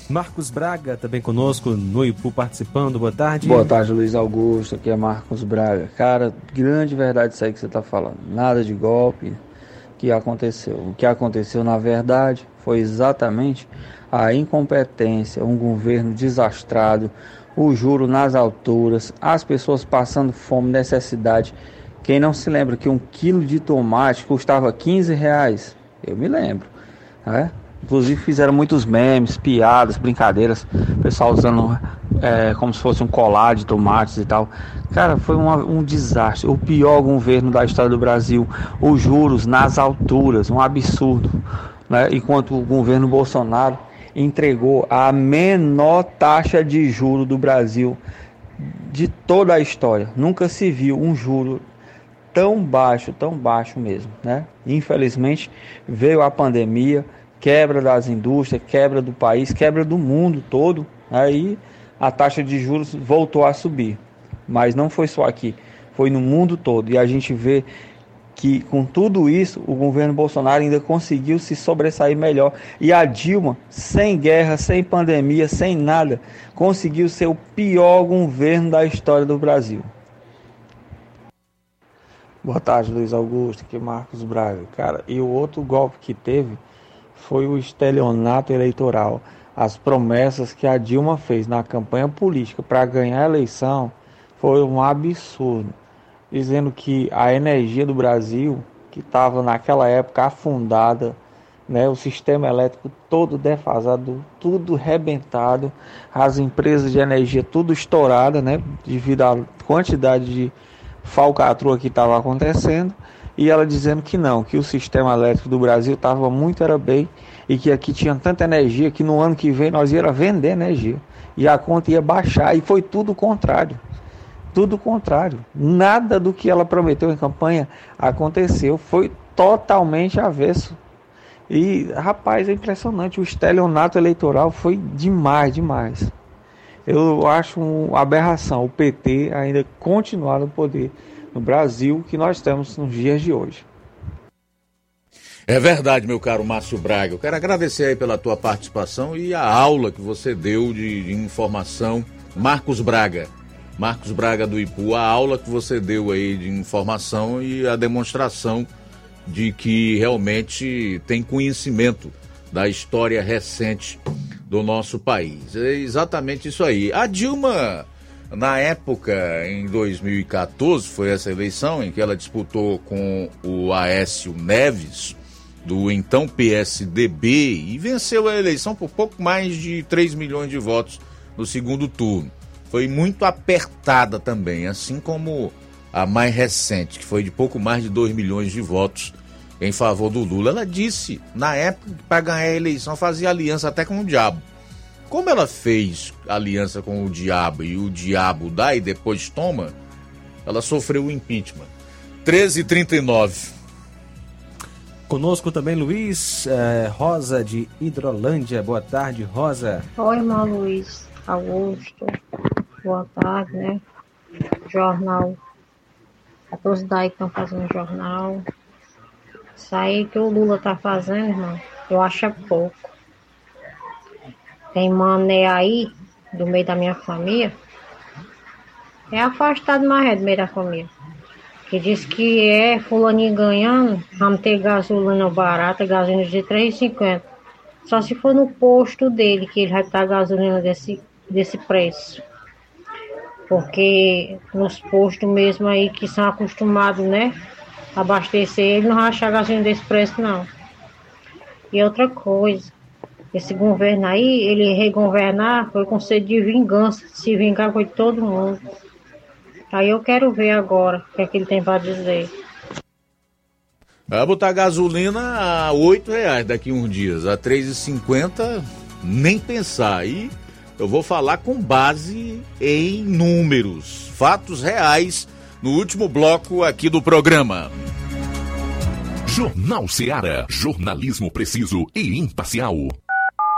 Speaker 2: Marcos Braga também conosco no Ipu participando. Boa tarde.
Speaker 17: Boa tarde, Luiz Augusto. Aqui é Marcos Braga. Cara, grande verdade isso aí que você está falando. Nada de golpe que aconteceu. O que aconteceu, na verdade, foi exatamente a incompetência, um governo desastrado, o juro nas alturas, as pessoas passando fome, necessidade. Quem não se lembra que um quilo de tomate custava 15 reais? Eu me lembro. Né? Inclusive fizeram muitos memes, piadas, brincadeiras, o pessoal usando é, como se fosse um colar de tomates e tal. Cara, foi uma, um desastre. O pior governo da história do Brasil. Os juros nas alturas, um absurdo. Né? Enquanto o governo Bolsonaro entregou a menor taxa de juro do Brasil de toda a história. Nunca se viu um juro tão baixo, tão baixo mesmo, né? Infelizmente veio a pandemia, quebra das indústrias, quebra do país, quebra do mundo todo. Aí a taxa de juros voltou a subir. Mas não foi só aqui, foi no mundo todo. E a gente vê que com tudo isso o governo Bolsonaro ainda conseguiu se sobressair melhor. E a Dilma, sem guerra, sem pandemia, sem nada, conseguiu ser o pior governo da história do Brasil. Boa tarde, Luiz Augusto, aqui é Marcos Braga. Cara, e o outro golpe que teve foi o estelionato eleitoral. As promessas que a Dilma fez na campanha política para ganhar a eleição foi um absurdo, dizendo que a energia do Brasil, que estava naquela época afundada, né, o sistema elétrico todo defasado, tudo rebentado, as empresas de energia tudo estourada, né, devido à quantidade de falcatrua que estava acontecendo e ela dizendo que não, que o sistema elétrico do Brasil estava muito era bem e que aqui tinha tanta energia que no ano que vem nós ia vender energia e a conta ia baixar e foi tudo o contrário. Tudo o contrário. Nada do que ela prometeu em campanha aconteceu, foi totalmente avesso. E rapaz, é impressionante, o estelionato eleitoral foi demais, demais. Eu acho uma aberração o PT ainda continuar no poder no Brasil que nós temos nos dias de hoje.
Speaker 1: É verdade, meu caro Márcio Braga. Eu quero agradecer aí pela tua participação e a aula que você deu de, de informação. Marcos Braga. Marcos Braga do Ipu, a aula que você deu aí de informação e a demonstração de que realmente tem conhecimento da história recente do nosso país. É exatamente isso aí. A Dilma na época, em 2014, foi essa eleição em que ela disputou com o Aécio Neves, do então PSDB, e venceu a eleição por pouco mais de 3 milhões de votos no segundo turno. Foi muito apertada também, assim como a mais recente, que foi de pouco mais de 2 milhões de votos em favor do Lula. Ela disse, na época, que para ganhar a eleição fazia aliança até com o diabo. Como ela fez aliança com o diabo e o diabo dá e depois toma, ela sofreu o impeachment. 13h39.
Speaker 2: Conosco também Luiz eh, Rosa de Hidrolândia. Boa tarde, Rosa.
Speaker 18: Oi, irmão Luiz Augusto. Boa tarde, né? Jornal. A todos daí que estão fazendo jornal. Isso aí que o Lula tá fazendo, irmão, eu acho é pouco. Tem mané aí, do meio da minha família, é afastado mais é do meio da família. Que diz que é fulaninho ganhando, vamos ter gasolina barata, gasolina de 3,50. Só se for no posto dele que ele vai estar gasolina desse, desse preço. Porque nos postos mesmo aí que são acostumados, né? Abastecer, ele não vai achar gasolina desse preço não. E outra coisa, esse governo aí, ele regovernar foi sede de vingança, se vingar com todo mundo. Aí eu quero ver agora o que, é que ele tem para dizer.
Speaker 1: Vai botar gasolina a oito reais daqui uns dias, a três e cinquenta nem pensar. E Eu vou falar com base em números, fatos reais, no último bloco aqui do programa.
Speaker 4: Jornal Seara. Jornalismo preciso e imparcial.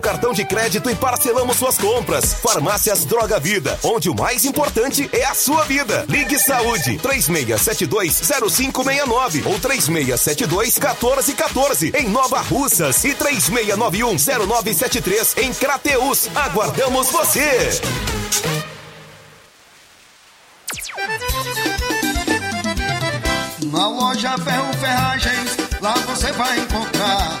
Speaker 19: cartão de crédito e parcelamos suas compras. Farmácias Droga Vida, onde o mais importante é a sua vida. Ligue Saúde 36720569 ou 36721414 em Nova Russas e 36910973 em Crateus. Aguardamos você.
Speaker 12: Na loja Ferro Ferragens, lá você vai encontrar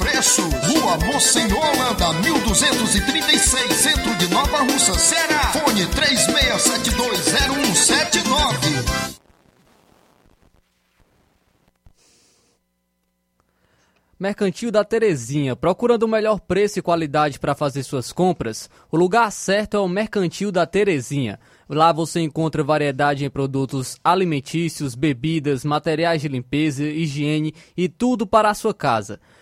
Speaker 12: Rua Mocenola Holanda, 1236, centro de Nova Russa, Ceará. Fone 36720179.
Speaker 3: Mercantil da Terezinha. Procurando o melhor preço e qualidade para fazer suas compras? O lugar certo é o Mercantil da Terezinha. Lá você encontra variedade em produtos alimentícios, bebidas, materiais de limpeza, higiene e tudo para a sua casa.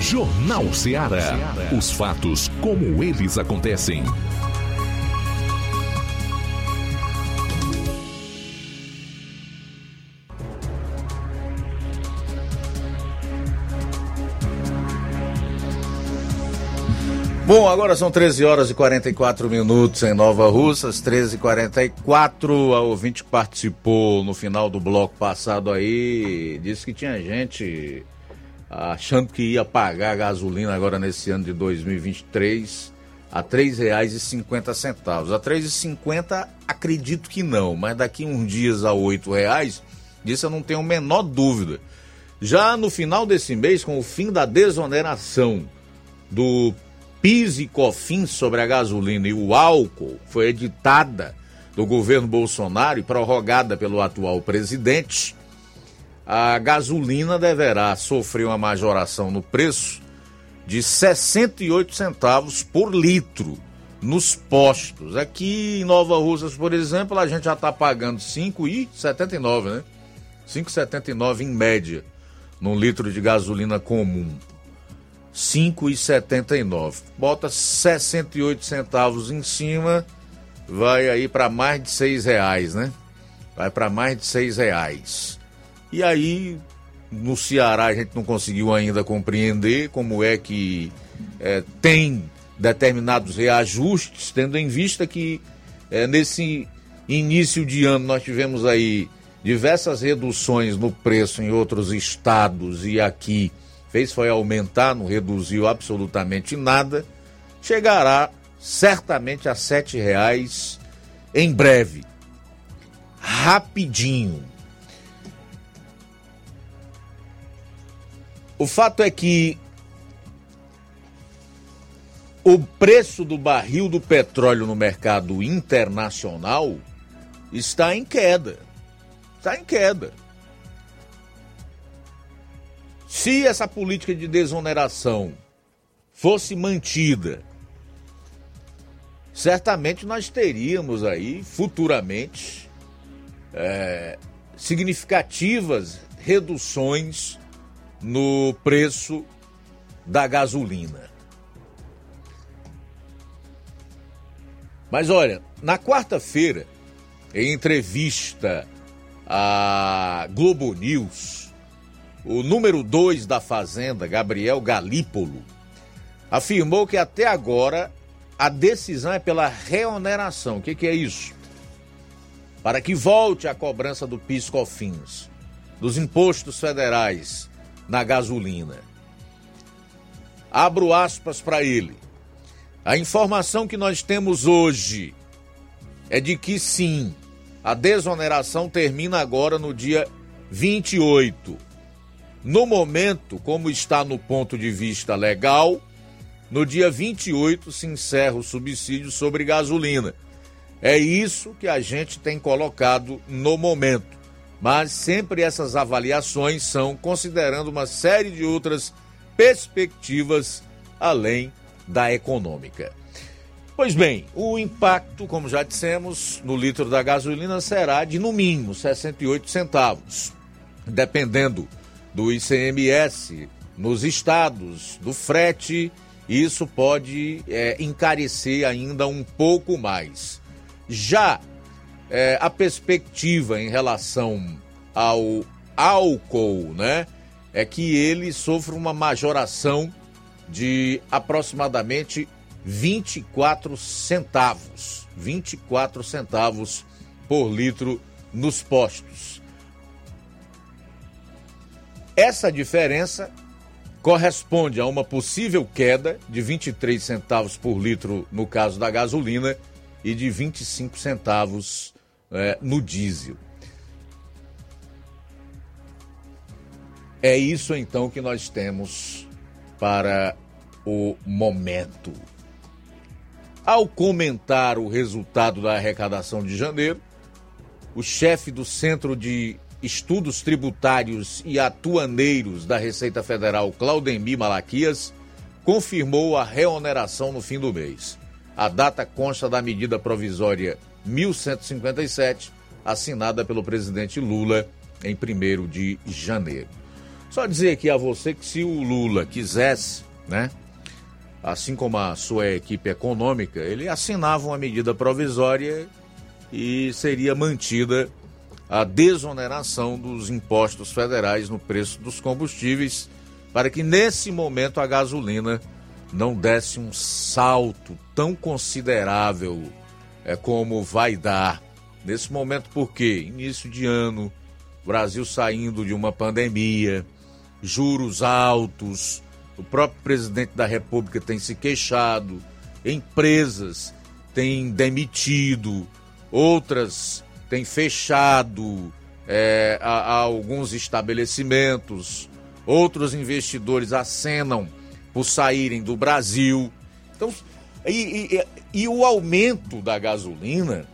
Speaker 4: Jornal Seara. Os fatos como eles acontecem.
Speaker 1: Bom, agora são 13 horas e 44 minutos em Nova Russas, 13 e 44 A ouvinte que participou no final do bloco passado aí disse que tinha gente achando que ia pagar a gasolina agora nesse ano de 2023 a R$ 3,50. A R$ 3,50 acredito que não, mas daqui uns dias a R$ 8,00, disso eu não tenho a menor dúvida. Já no final desse mês, com o fim da desoneração do PIS e COFINS sobre a gasolina e o álcool, foi editada do governo Bolsonaro e prorrogada pelo atual presidente, a gasolina deverá sofrer uma majoração no preço de 68 centavos por litro nos postos. Aqui em Nova Russas, por exemplo, a gente já está pagando 5,79, né? 5,79 em média num litro de gasolina comum. 5,79. Bota 68 centavos em cima, vai aí para mais de seis reais, né? Vai para mais de seis reais. E aí, no Ceará, a gente não conseguiu ainda compreender como é que é, tem determinados reajustes, tendo em vista que é, nesse início de ano nós tivemos aí diversas reduções no preço em outros estados e aqui fez foi aumentar, não reduziu absolutamente nada, chegará certamente a sete reais em breve, rapidinho. O fato é que o preço do barril do petróleo no mercado internacional está em queda. Está em queda. Se essa política de desoneração fosse mantida, certamente nós teríamos aí futuramente é, significativas reduções no preço da gasolina. Mas olha, na quarta-feira, em entrevista à Globo News, o número 2 da Fazenda, Gabriel Galípolo, afirmou que até agora a decisão é pela reoneração. O que, que é isso? Para que volte a cobrança do PIS/COFINS, dos impostos federais na gasolina. Abro aspas para ele. A informação que nós temos hoje é de que sim, a desoneração termina agora no dia 28. No momento, como está no ponto de vista legal, no dia 28 se encerra o subsídio sobre gasolina. É isso que a gente tem colocado no momento. Mas sempre essas avaliações são considerando uma série de outras perspectivas além da econômica. Pois bem, o impacto, como já dissemos, no litro da gasolina será de no mínimo 68 centavos, dependendo do ICMS nos estados, do frete, isso pode é, encarecer ainda um pouco mais. Já é, a perspectiva em relação ao álcool, né, é que ele sofra uma majoração de aproximadamente 24 centavos. 24 centavos por litro nos postos. Essa diferença corresponde a uma possível queda de 23 centavos por litro no caso da gasolina e de 25 centavos é, no diesel. É isso então que nós temos para o momento. Ao comentar o resultado da arrecadação de janeiro, o chefe do Centro de Estudos Tributários e Atuaneiros da Receita Federal, Claudemir Malaquias, confirmou a reoneração no fim do mês. A data consta da medida provisória 1157, assinada pelo presidente Lula em 1 de janeiro. Só dizer aqui a você que se o Lula quisesse, né, assim como a sua equipe econômica, ele assinava uma medida provisória e seria mantida a desoneração dos impostos federais no preço dos combustíveis, para que nesse momento a gasolina não desse um salto tão considerável é, como vai dar nesse momento, porque início de ano, Brasil saindo de uma pandemia, juros altos, o próprio presidente da República tem se queixado, empresas têm demitido, outras têm fechado é, a, a alguns estabelecimentos, outros investidores acenam por saírem do Brasil. Então, e, e, e o aumento da gasolina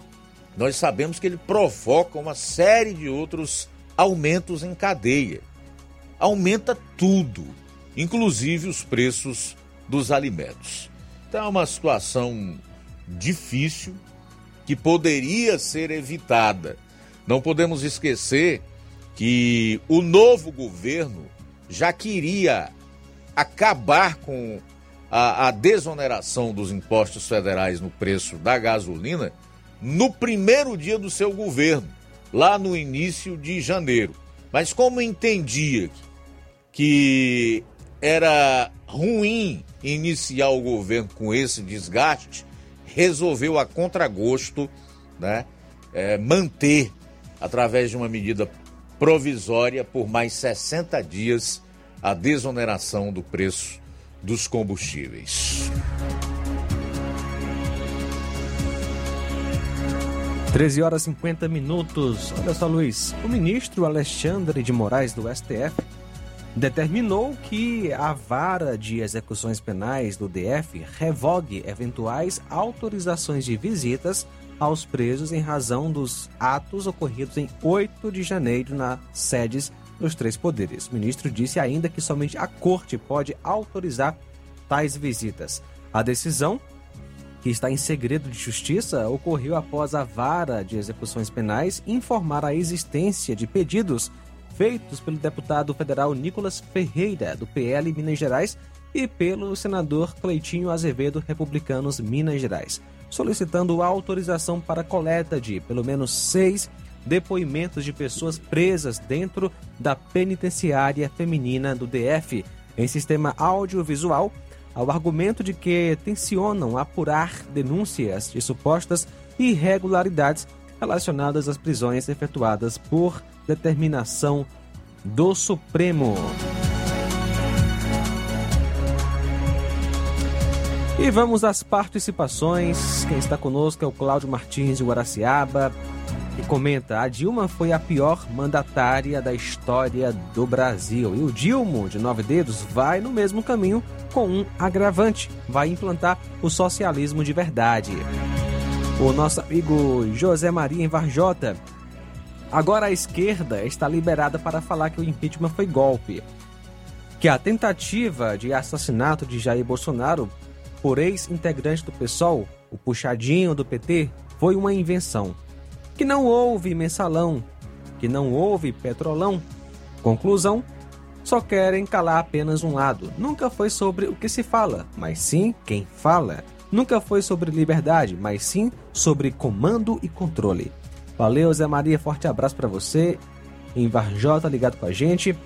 Speaker 1: nós sabemos que ele provoca uma série de outros aumentos em cadeia. Aumenta tudo, inclusive os preços dos alimentos. Então é uma situação difícil que poderia ser evitada. Não podemos esquecer que o novo governo já queria acabar com a, a desoneração dos impostos federais no preço da gasolina no primeiro dia do seu governo, lá no início de janeiro. Mas como entendia que era ruim iniciar o governo com esse desgaste, resolveu a contragosto né, é, manter, através de uma medida provisória, por mais 60 dias, a desoneração do preço dos combustíveis.
Speaker 2: 13 horas e 50 minutos. Olha só, Luiz. O ministro Alexandre de Moraes do STF determinou que a vara de execuções penais do DF revogue eventuais autorizações de visitas aos presos em razão dos atos ocorridos em 8 de janeiro nas sedes dos três poderes. O ministro disse ainda que somente a corte pode autorizar tais visitas. A decisão que está em segredo de justiça, ocorreu após a vara de execuções penais informar a existência de pedidos feitos pelo deputado federal Nicolas Ferreira, do PL Minas Gerais, e pelo senador Cleitinho Azevedo, Republicanos Minas Gerais, solicitando autorização para coleta de pelo menos seis depoimentos de pessoas presas dentro da penitenciária feminina do DF em sistema audiovisual ao argumento de que tensionam apurar denúncias de supostas irregularidades relacionadas às prisões efetuadas por determinação do Supremo. E vamos às participações. Quem está conosco é o Cláudio Martins de Guaraciaba e comenta: a Dilma foi a pior mandatária da história do Brasil. E o Dilmo, de nove dedos, vai no mesmo caminho com um agravante: vai implantar o socialismo de verdade. O nosso amigo José Maria em Varjota. Agora a esquerda está liberada para falar que o impeachment foi golpe. Que a tentativa de assassinato de Jair Bolsonaro por ex-integrante do PSOL, o puxadinho do PT, foi uma invenção que não houve mensalão, que não houve petrolão. Conclusão: só querem calar apenas um lado. Nunca foi sobre o que se fala, mas sim quem fala. Nunca foi sobre liberdade, mas sim sobre comando e controle. Valeu, Zé Maria, forte abraço para você. Em Varjota, ligado com a gente.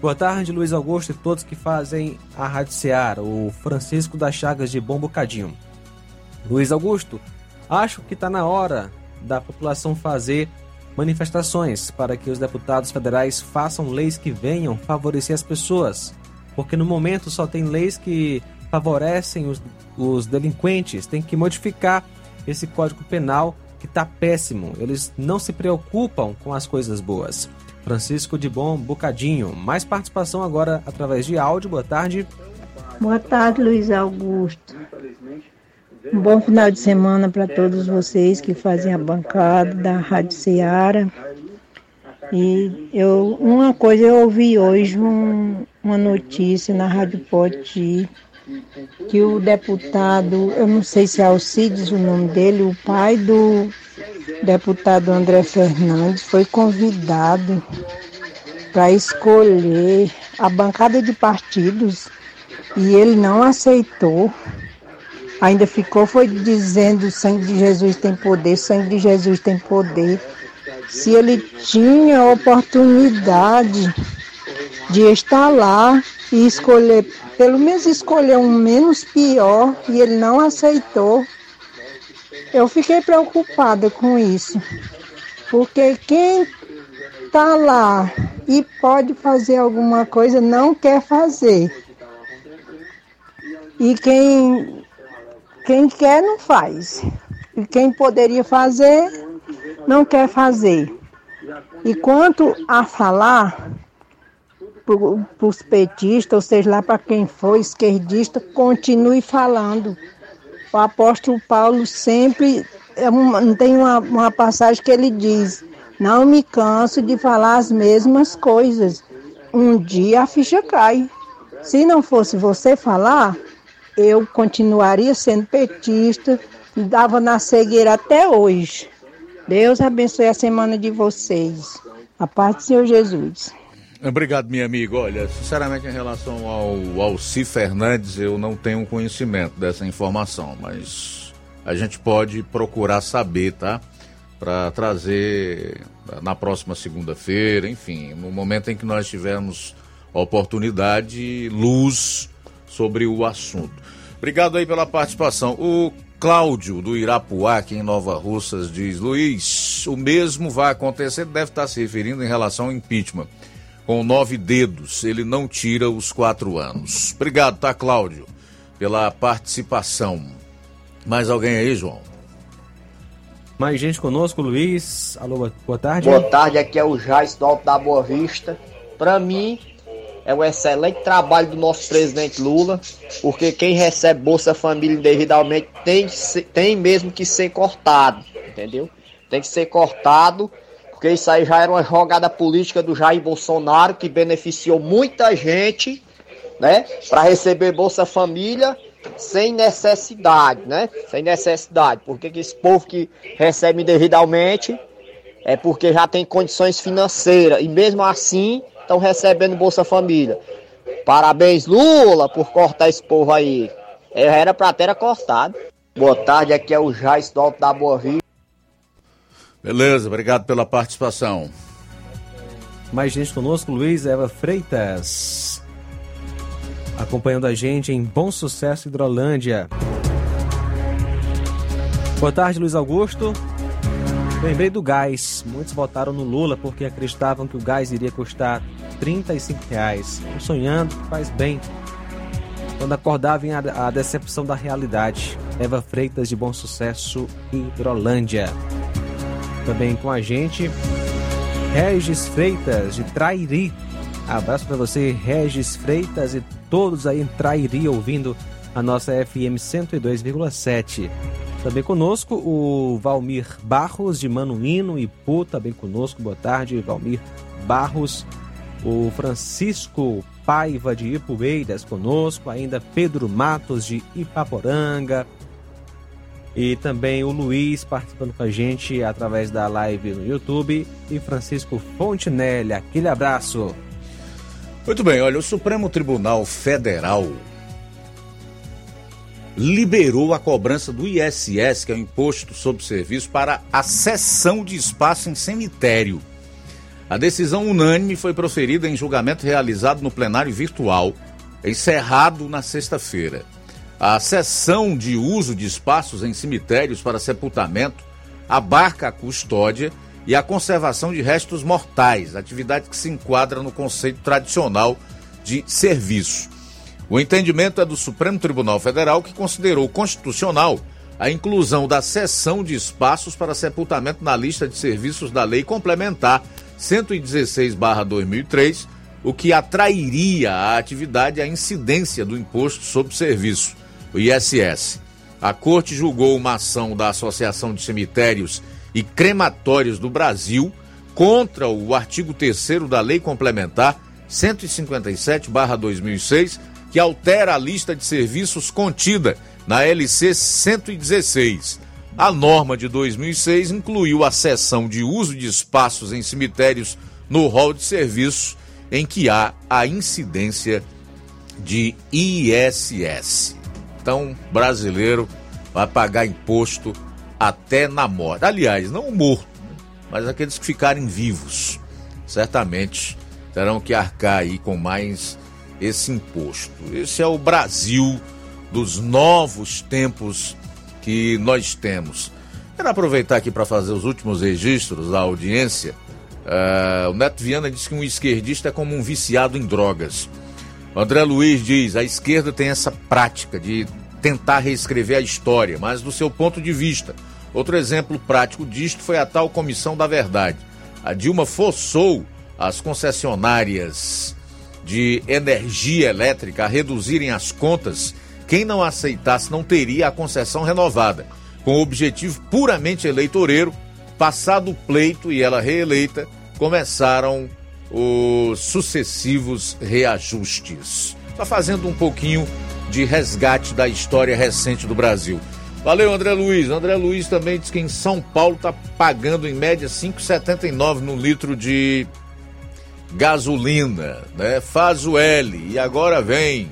Speaker 2: Boa tarde, Luiz Augusto e todos que fazem a Rádio Seara, o Francisco das Chagas de Bom Bocadinho. Luiz Augusto, acho que está na hora da população fazer manifestações para que os deputados federais façam leis que venham favorecer as pessoas. Porque no momento só tem leis que favorecem os, os delinquentes, tem que modificar esse código penal que está péssimo. Eles não se preocupam com as coisas boas. Francisco de Bom Bocadinho. Mais participação agora através de áudio. Boa tarde.
Speaker 20: Boa tarde, Luiz Augusto. Um bom final de semana para todos vocês que fazem a bancada da Rádio Ceará. E eu, uma coisa eu ouvi hoje um, uma notícia na Rádio Poti que o deputado, eu não sei se é Alcides o nome dele, o pai do deputado André Fernandes foi convidado para escolher a bancada de partidos e ele não aceitou ainda ficou foi dizendo sangue de Jesus tem poder, sangue de Jesus tem poder. Se ele tinha oportunidade de estar lá e escolher, pelo menos escolher um menos pior, e ele não aceitou, eu fiquei preocupada com isso. Porque quem está lá e pode fazer alguma coisa não quer fazer. E quem quem quer não faz. E quem poderia fazer, não quer fazer. E quanto a falar, para os petistas, ou seja, lá para quem for esquerdista, continue falando. O apóstolo Paulo sempre é tem uma, uma passagem que ele diz: Não me canso de falar as mesmas coisas. Um dia a ficha cai. Se não fosse você falar, eu continuaria sendo petista, dava na cegueira até hoje. Deus abençoe a semana de vocês. A paz do Senhor Jesus.
Speaker 1: Obrigado, minha amiga. Olha, sinceramente, em relação ao Alci Fernandes, eu não tenho conhecimento dessa informação, mas a gente pode procurar saber, tá? Para trazer na próxima segunda-feira, enfim, no momento em que nós tivermos oportunidade, luz sobre o assunto. Obrigado aí pela participação. O Cláudio do Irapuá, aqui em Nova Russas, diz: Luiz, o mesmo vai acontecer, deve estar se referindo em relação ao impeachment com nove dedos, ele não tira os quatro anos. Obrigado, tá, Cláudio, pela participação. Mais alguém aí, João?
Speaker 2: Mais gente conosco, Luiz. Alô, boa tarde.
Speaker 21: Boa tarde, aqui é o Jais do Alto da Boa Vista. Para mim, é um excelente trabalho do nosso presidente Lula, porque quem recebe Bolsa Família indevidamente tem, tem mesmo que ser cortado, entendeu? Tem que ser cortado porque isso aí já era uma jogada política do Jair Bolsonaro que beneficiou muita gente, né, para receber Bolsa Família sem necessidade, né? Sem necessidade, porque esse povo que recebe indevidamente é porque já tem condições financeiras e mesmo assim estão recebendo Bolsa Família. Parabéns Lula por cortar esse povo aí. Era para ter cortado. Boa tarde, aqui é o Jais do Alto da Boa Vista.
Speaker 1: Beleza, obrigado pela participação.
Speaker 2: Mais gente conosco, Luiz Eva Freitas. Acompanhando a gente em Bom Sucesso Hidrolândia. Boa tarde, Luiz Augusto. Lembrei do gás. Muitos votaram no Lula porque acreditavam que o gás iria custar 35 reais. Sonhando faz bem. Quando acordar vem a, decepção da realidade. Eva Freitas de Bom Sucesso Hidrolândia. Também com a gente, Regis Freitas, de Trairi. Abraço para você, Regis Freitas, e todos aí em Trairi ouvindo a nossa FM 102,7. Também conosco o Valmir Barros, de Manuíno e Pu, também conosco. Boa tarde, Valmir Barros. O Francisco Paiva, de Ipueiras, conosco. Ainda Pedro Matos, de Ipaporanga. E também o Luiz participando com a gente através da live no YouTube. E Francisco Fontinelli, aquele abraço.
Speaker 1: Muito bem, olha, o Supremo Tribunal Federal liberou a cobrança do ISS, que é o Imposto sobre Serviço, para a cessão de espaço em cemitério. A decisão unânime foi proferida em julgamento realizado no plenário virtual, encerrado na sexta-feira. A cessão de uso de espaços em cemitérios para sepultamento abarca a custódia e a conservação de restos mortais, atividade que se enquadra no conceito tradicional de serviço. O entendimento é do Supremo Tribunal Federal, que considerou constitucional a inclusão da cessão de espaços para sepultamento na lista de serviços da Lei Complementar 116-2003, o que atrairia à atividade a incidência do imposto sobre serviço o ISS. A corte julgou uma ação da Associação de Cemitérios e Crematórios do Brasil contra o artigo 3 da Lei Complementar 157/2006, que altera a lista de serviços contida na LC 116. A norma de 2006 incluiu a seção de uso de espaços em cemitérios no rol de serviços em que há a incidência de ISS. Então, brasileiro vai pagar imposto até na morte. Aliás, não morto, né? mas aqueles que ficarem vivos. Certamente terão que arcar aí com mais esse imposto. Esse é o Brasil dos novos tempos que nós temos. Quero aproveitar aqui para fazer os últimos registros da audiência. Uh, o Neto Viana disse que um esquerdista é como um viciado em drogas. André Luiz diz: a esquerda tem essa prática de tentar reescrever a história, mas do seu ponto de vista. Outro exemplo prático disto foi a tal Comissão da Verdade. A Dilma forçou as concessionárias de energia elétrica a reduzirem as contas. Quem não aceitasse não teria a concessão renovada. com objetivo puramente eleitoreiro, passado o pleito e ela reeleita, começaram os sucessivos reajustes. Está fazendo um pouquinho de resgate da história recente do Brasil. Valeu, André Luiz. André Luiz também diz que em São Paulo está pagando em média 5,79 no litro de gasolina, né? Faz o L e agora vem,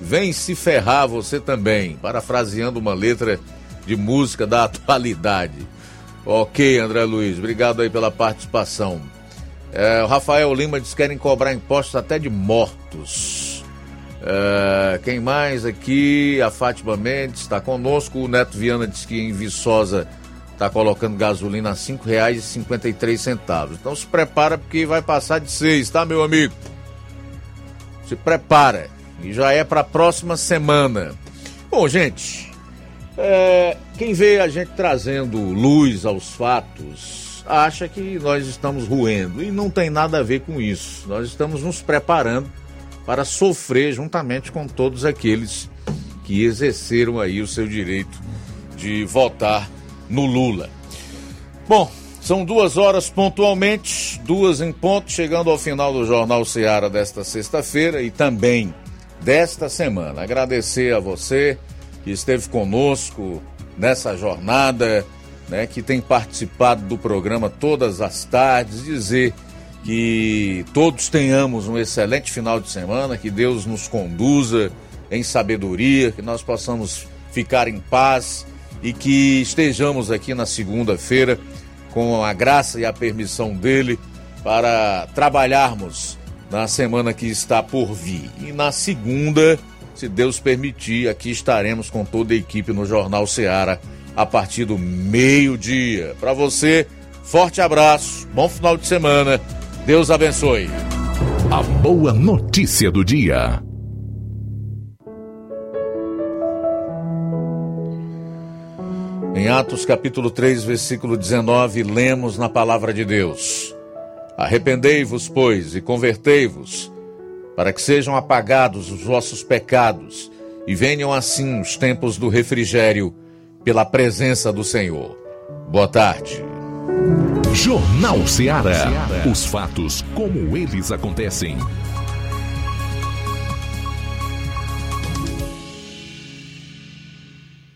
Speaker 1: vem se ferrar você também, parafraseando uma letra de música da atualidade. Ok, André Luiz, obrigado aí pela participação. É, o Rafael Lima diz que querem cobrar impostos até de mortos. É, quem mais aqui? A Fátima Mendes está conosco. O Neto Viana diz que em Viçosa está colocando gasolina a R$ 5,53. Então se prepara porque vai passar de seis, tá, meu amigo? Se prepara. E já é para a próxima semana. Bom, gente, é, quem vê a gente trazendo luz aos fatos acha que nós estamos ruendo e não tem nada a ver com isso. Nós estamos nos preparando para sofrer juntamente com todos aqueles que exerceram aí o seu direito de votar no Lula. Bom, são duas horas pontualmente, duas em ponto, chegando ao final do Jornal Seara desta sexta-feira e também desta semana. Agradecer a você que esteve conosco nessa jornada, né, que tem participado do programa todas as tardes, dizer que todos tenhamos um excelente final de semana, que Deus nos conduza em sabedoria, que nós possamos ficar em paz e que estejamos aqui na segunda-feira com a graça e a permissão dele para trabalharmos na semana que está por vir. E na segunda, se Deus permitir, aqui estaremos com toda a equipe no Jornal Seara a partir do meio-dia. Para você, forte abraço, bom final de semana, Deus abençoe.
Speaker 4: A boa notícia do dia.
Speaker 1: Em Atos capítulo 3, versículo 19, lemos na palavra de Deus: Arrependei-vos, pois, e convertei-vos, para que sejam apagados os vossos pecados e venham assim os tempos do refrigério pela presença do Senhor. Boa tarde.
Speaker 4: Jornal Ceará. Os fatos como eles acontecem.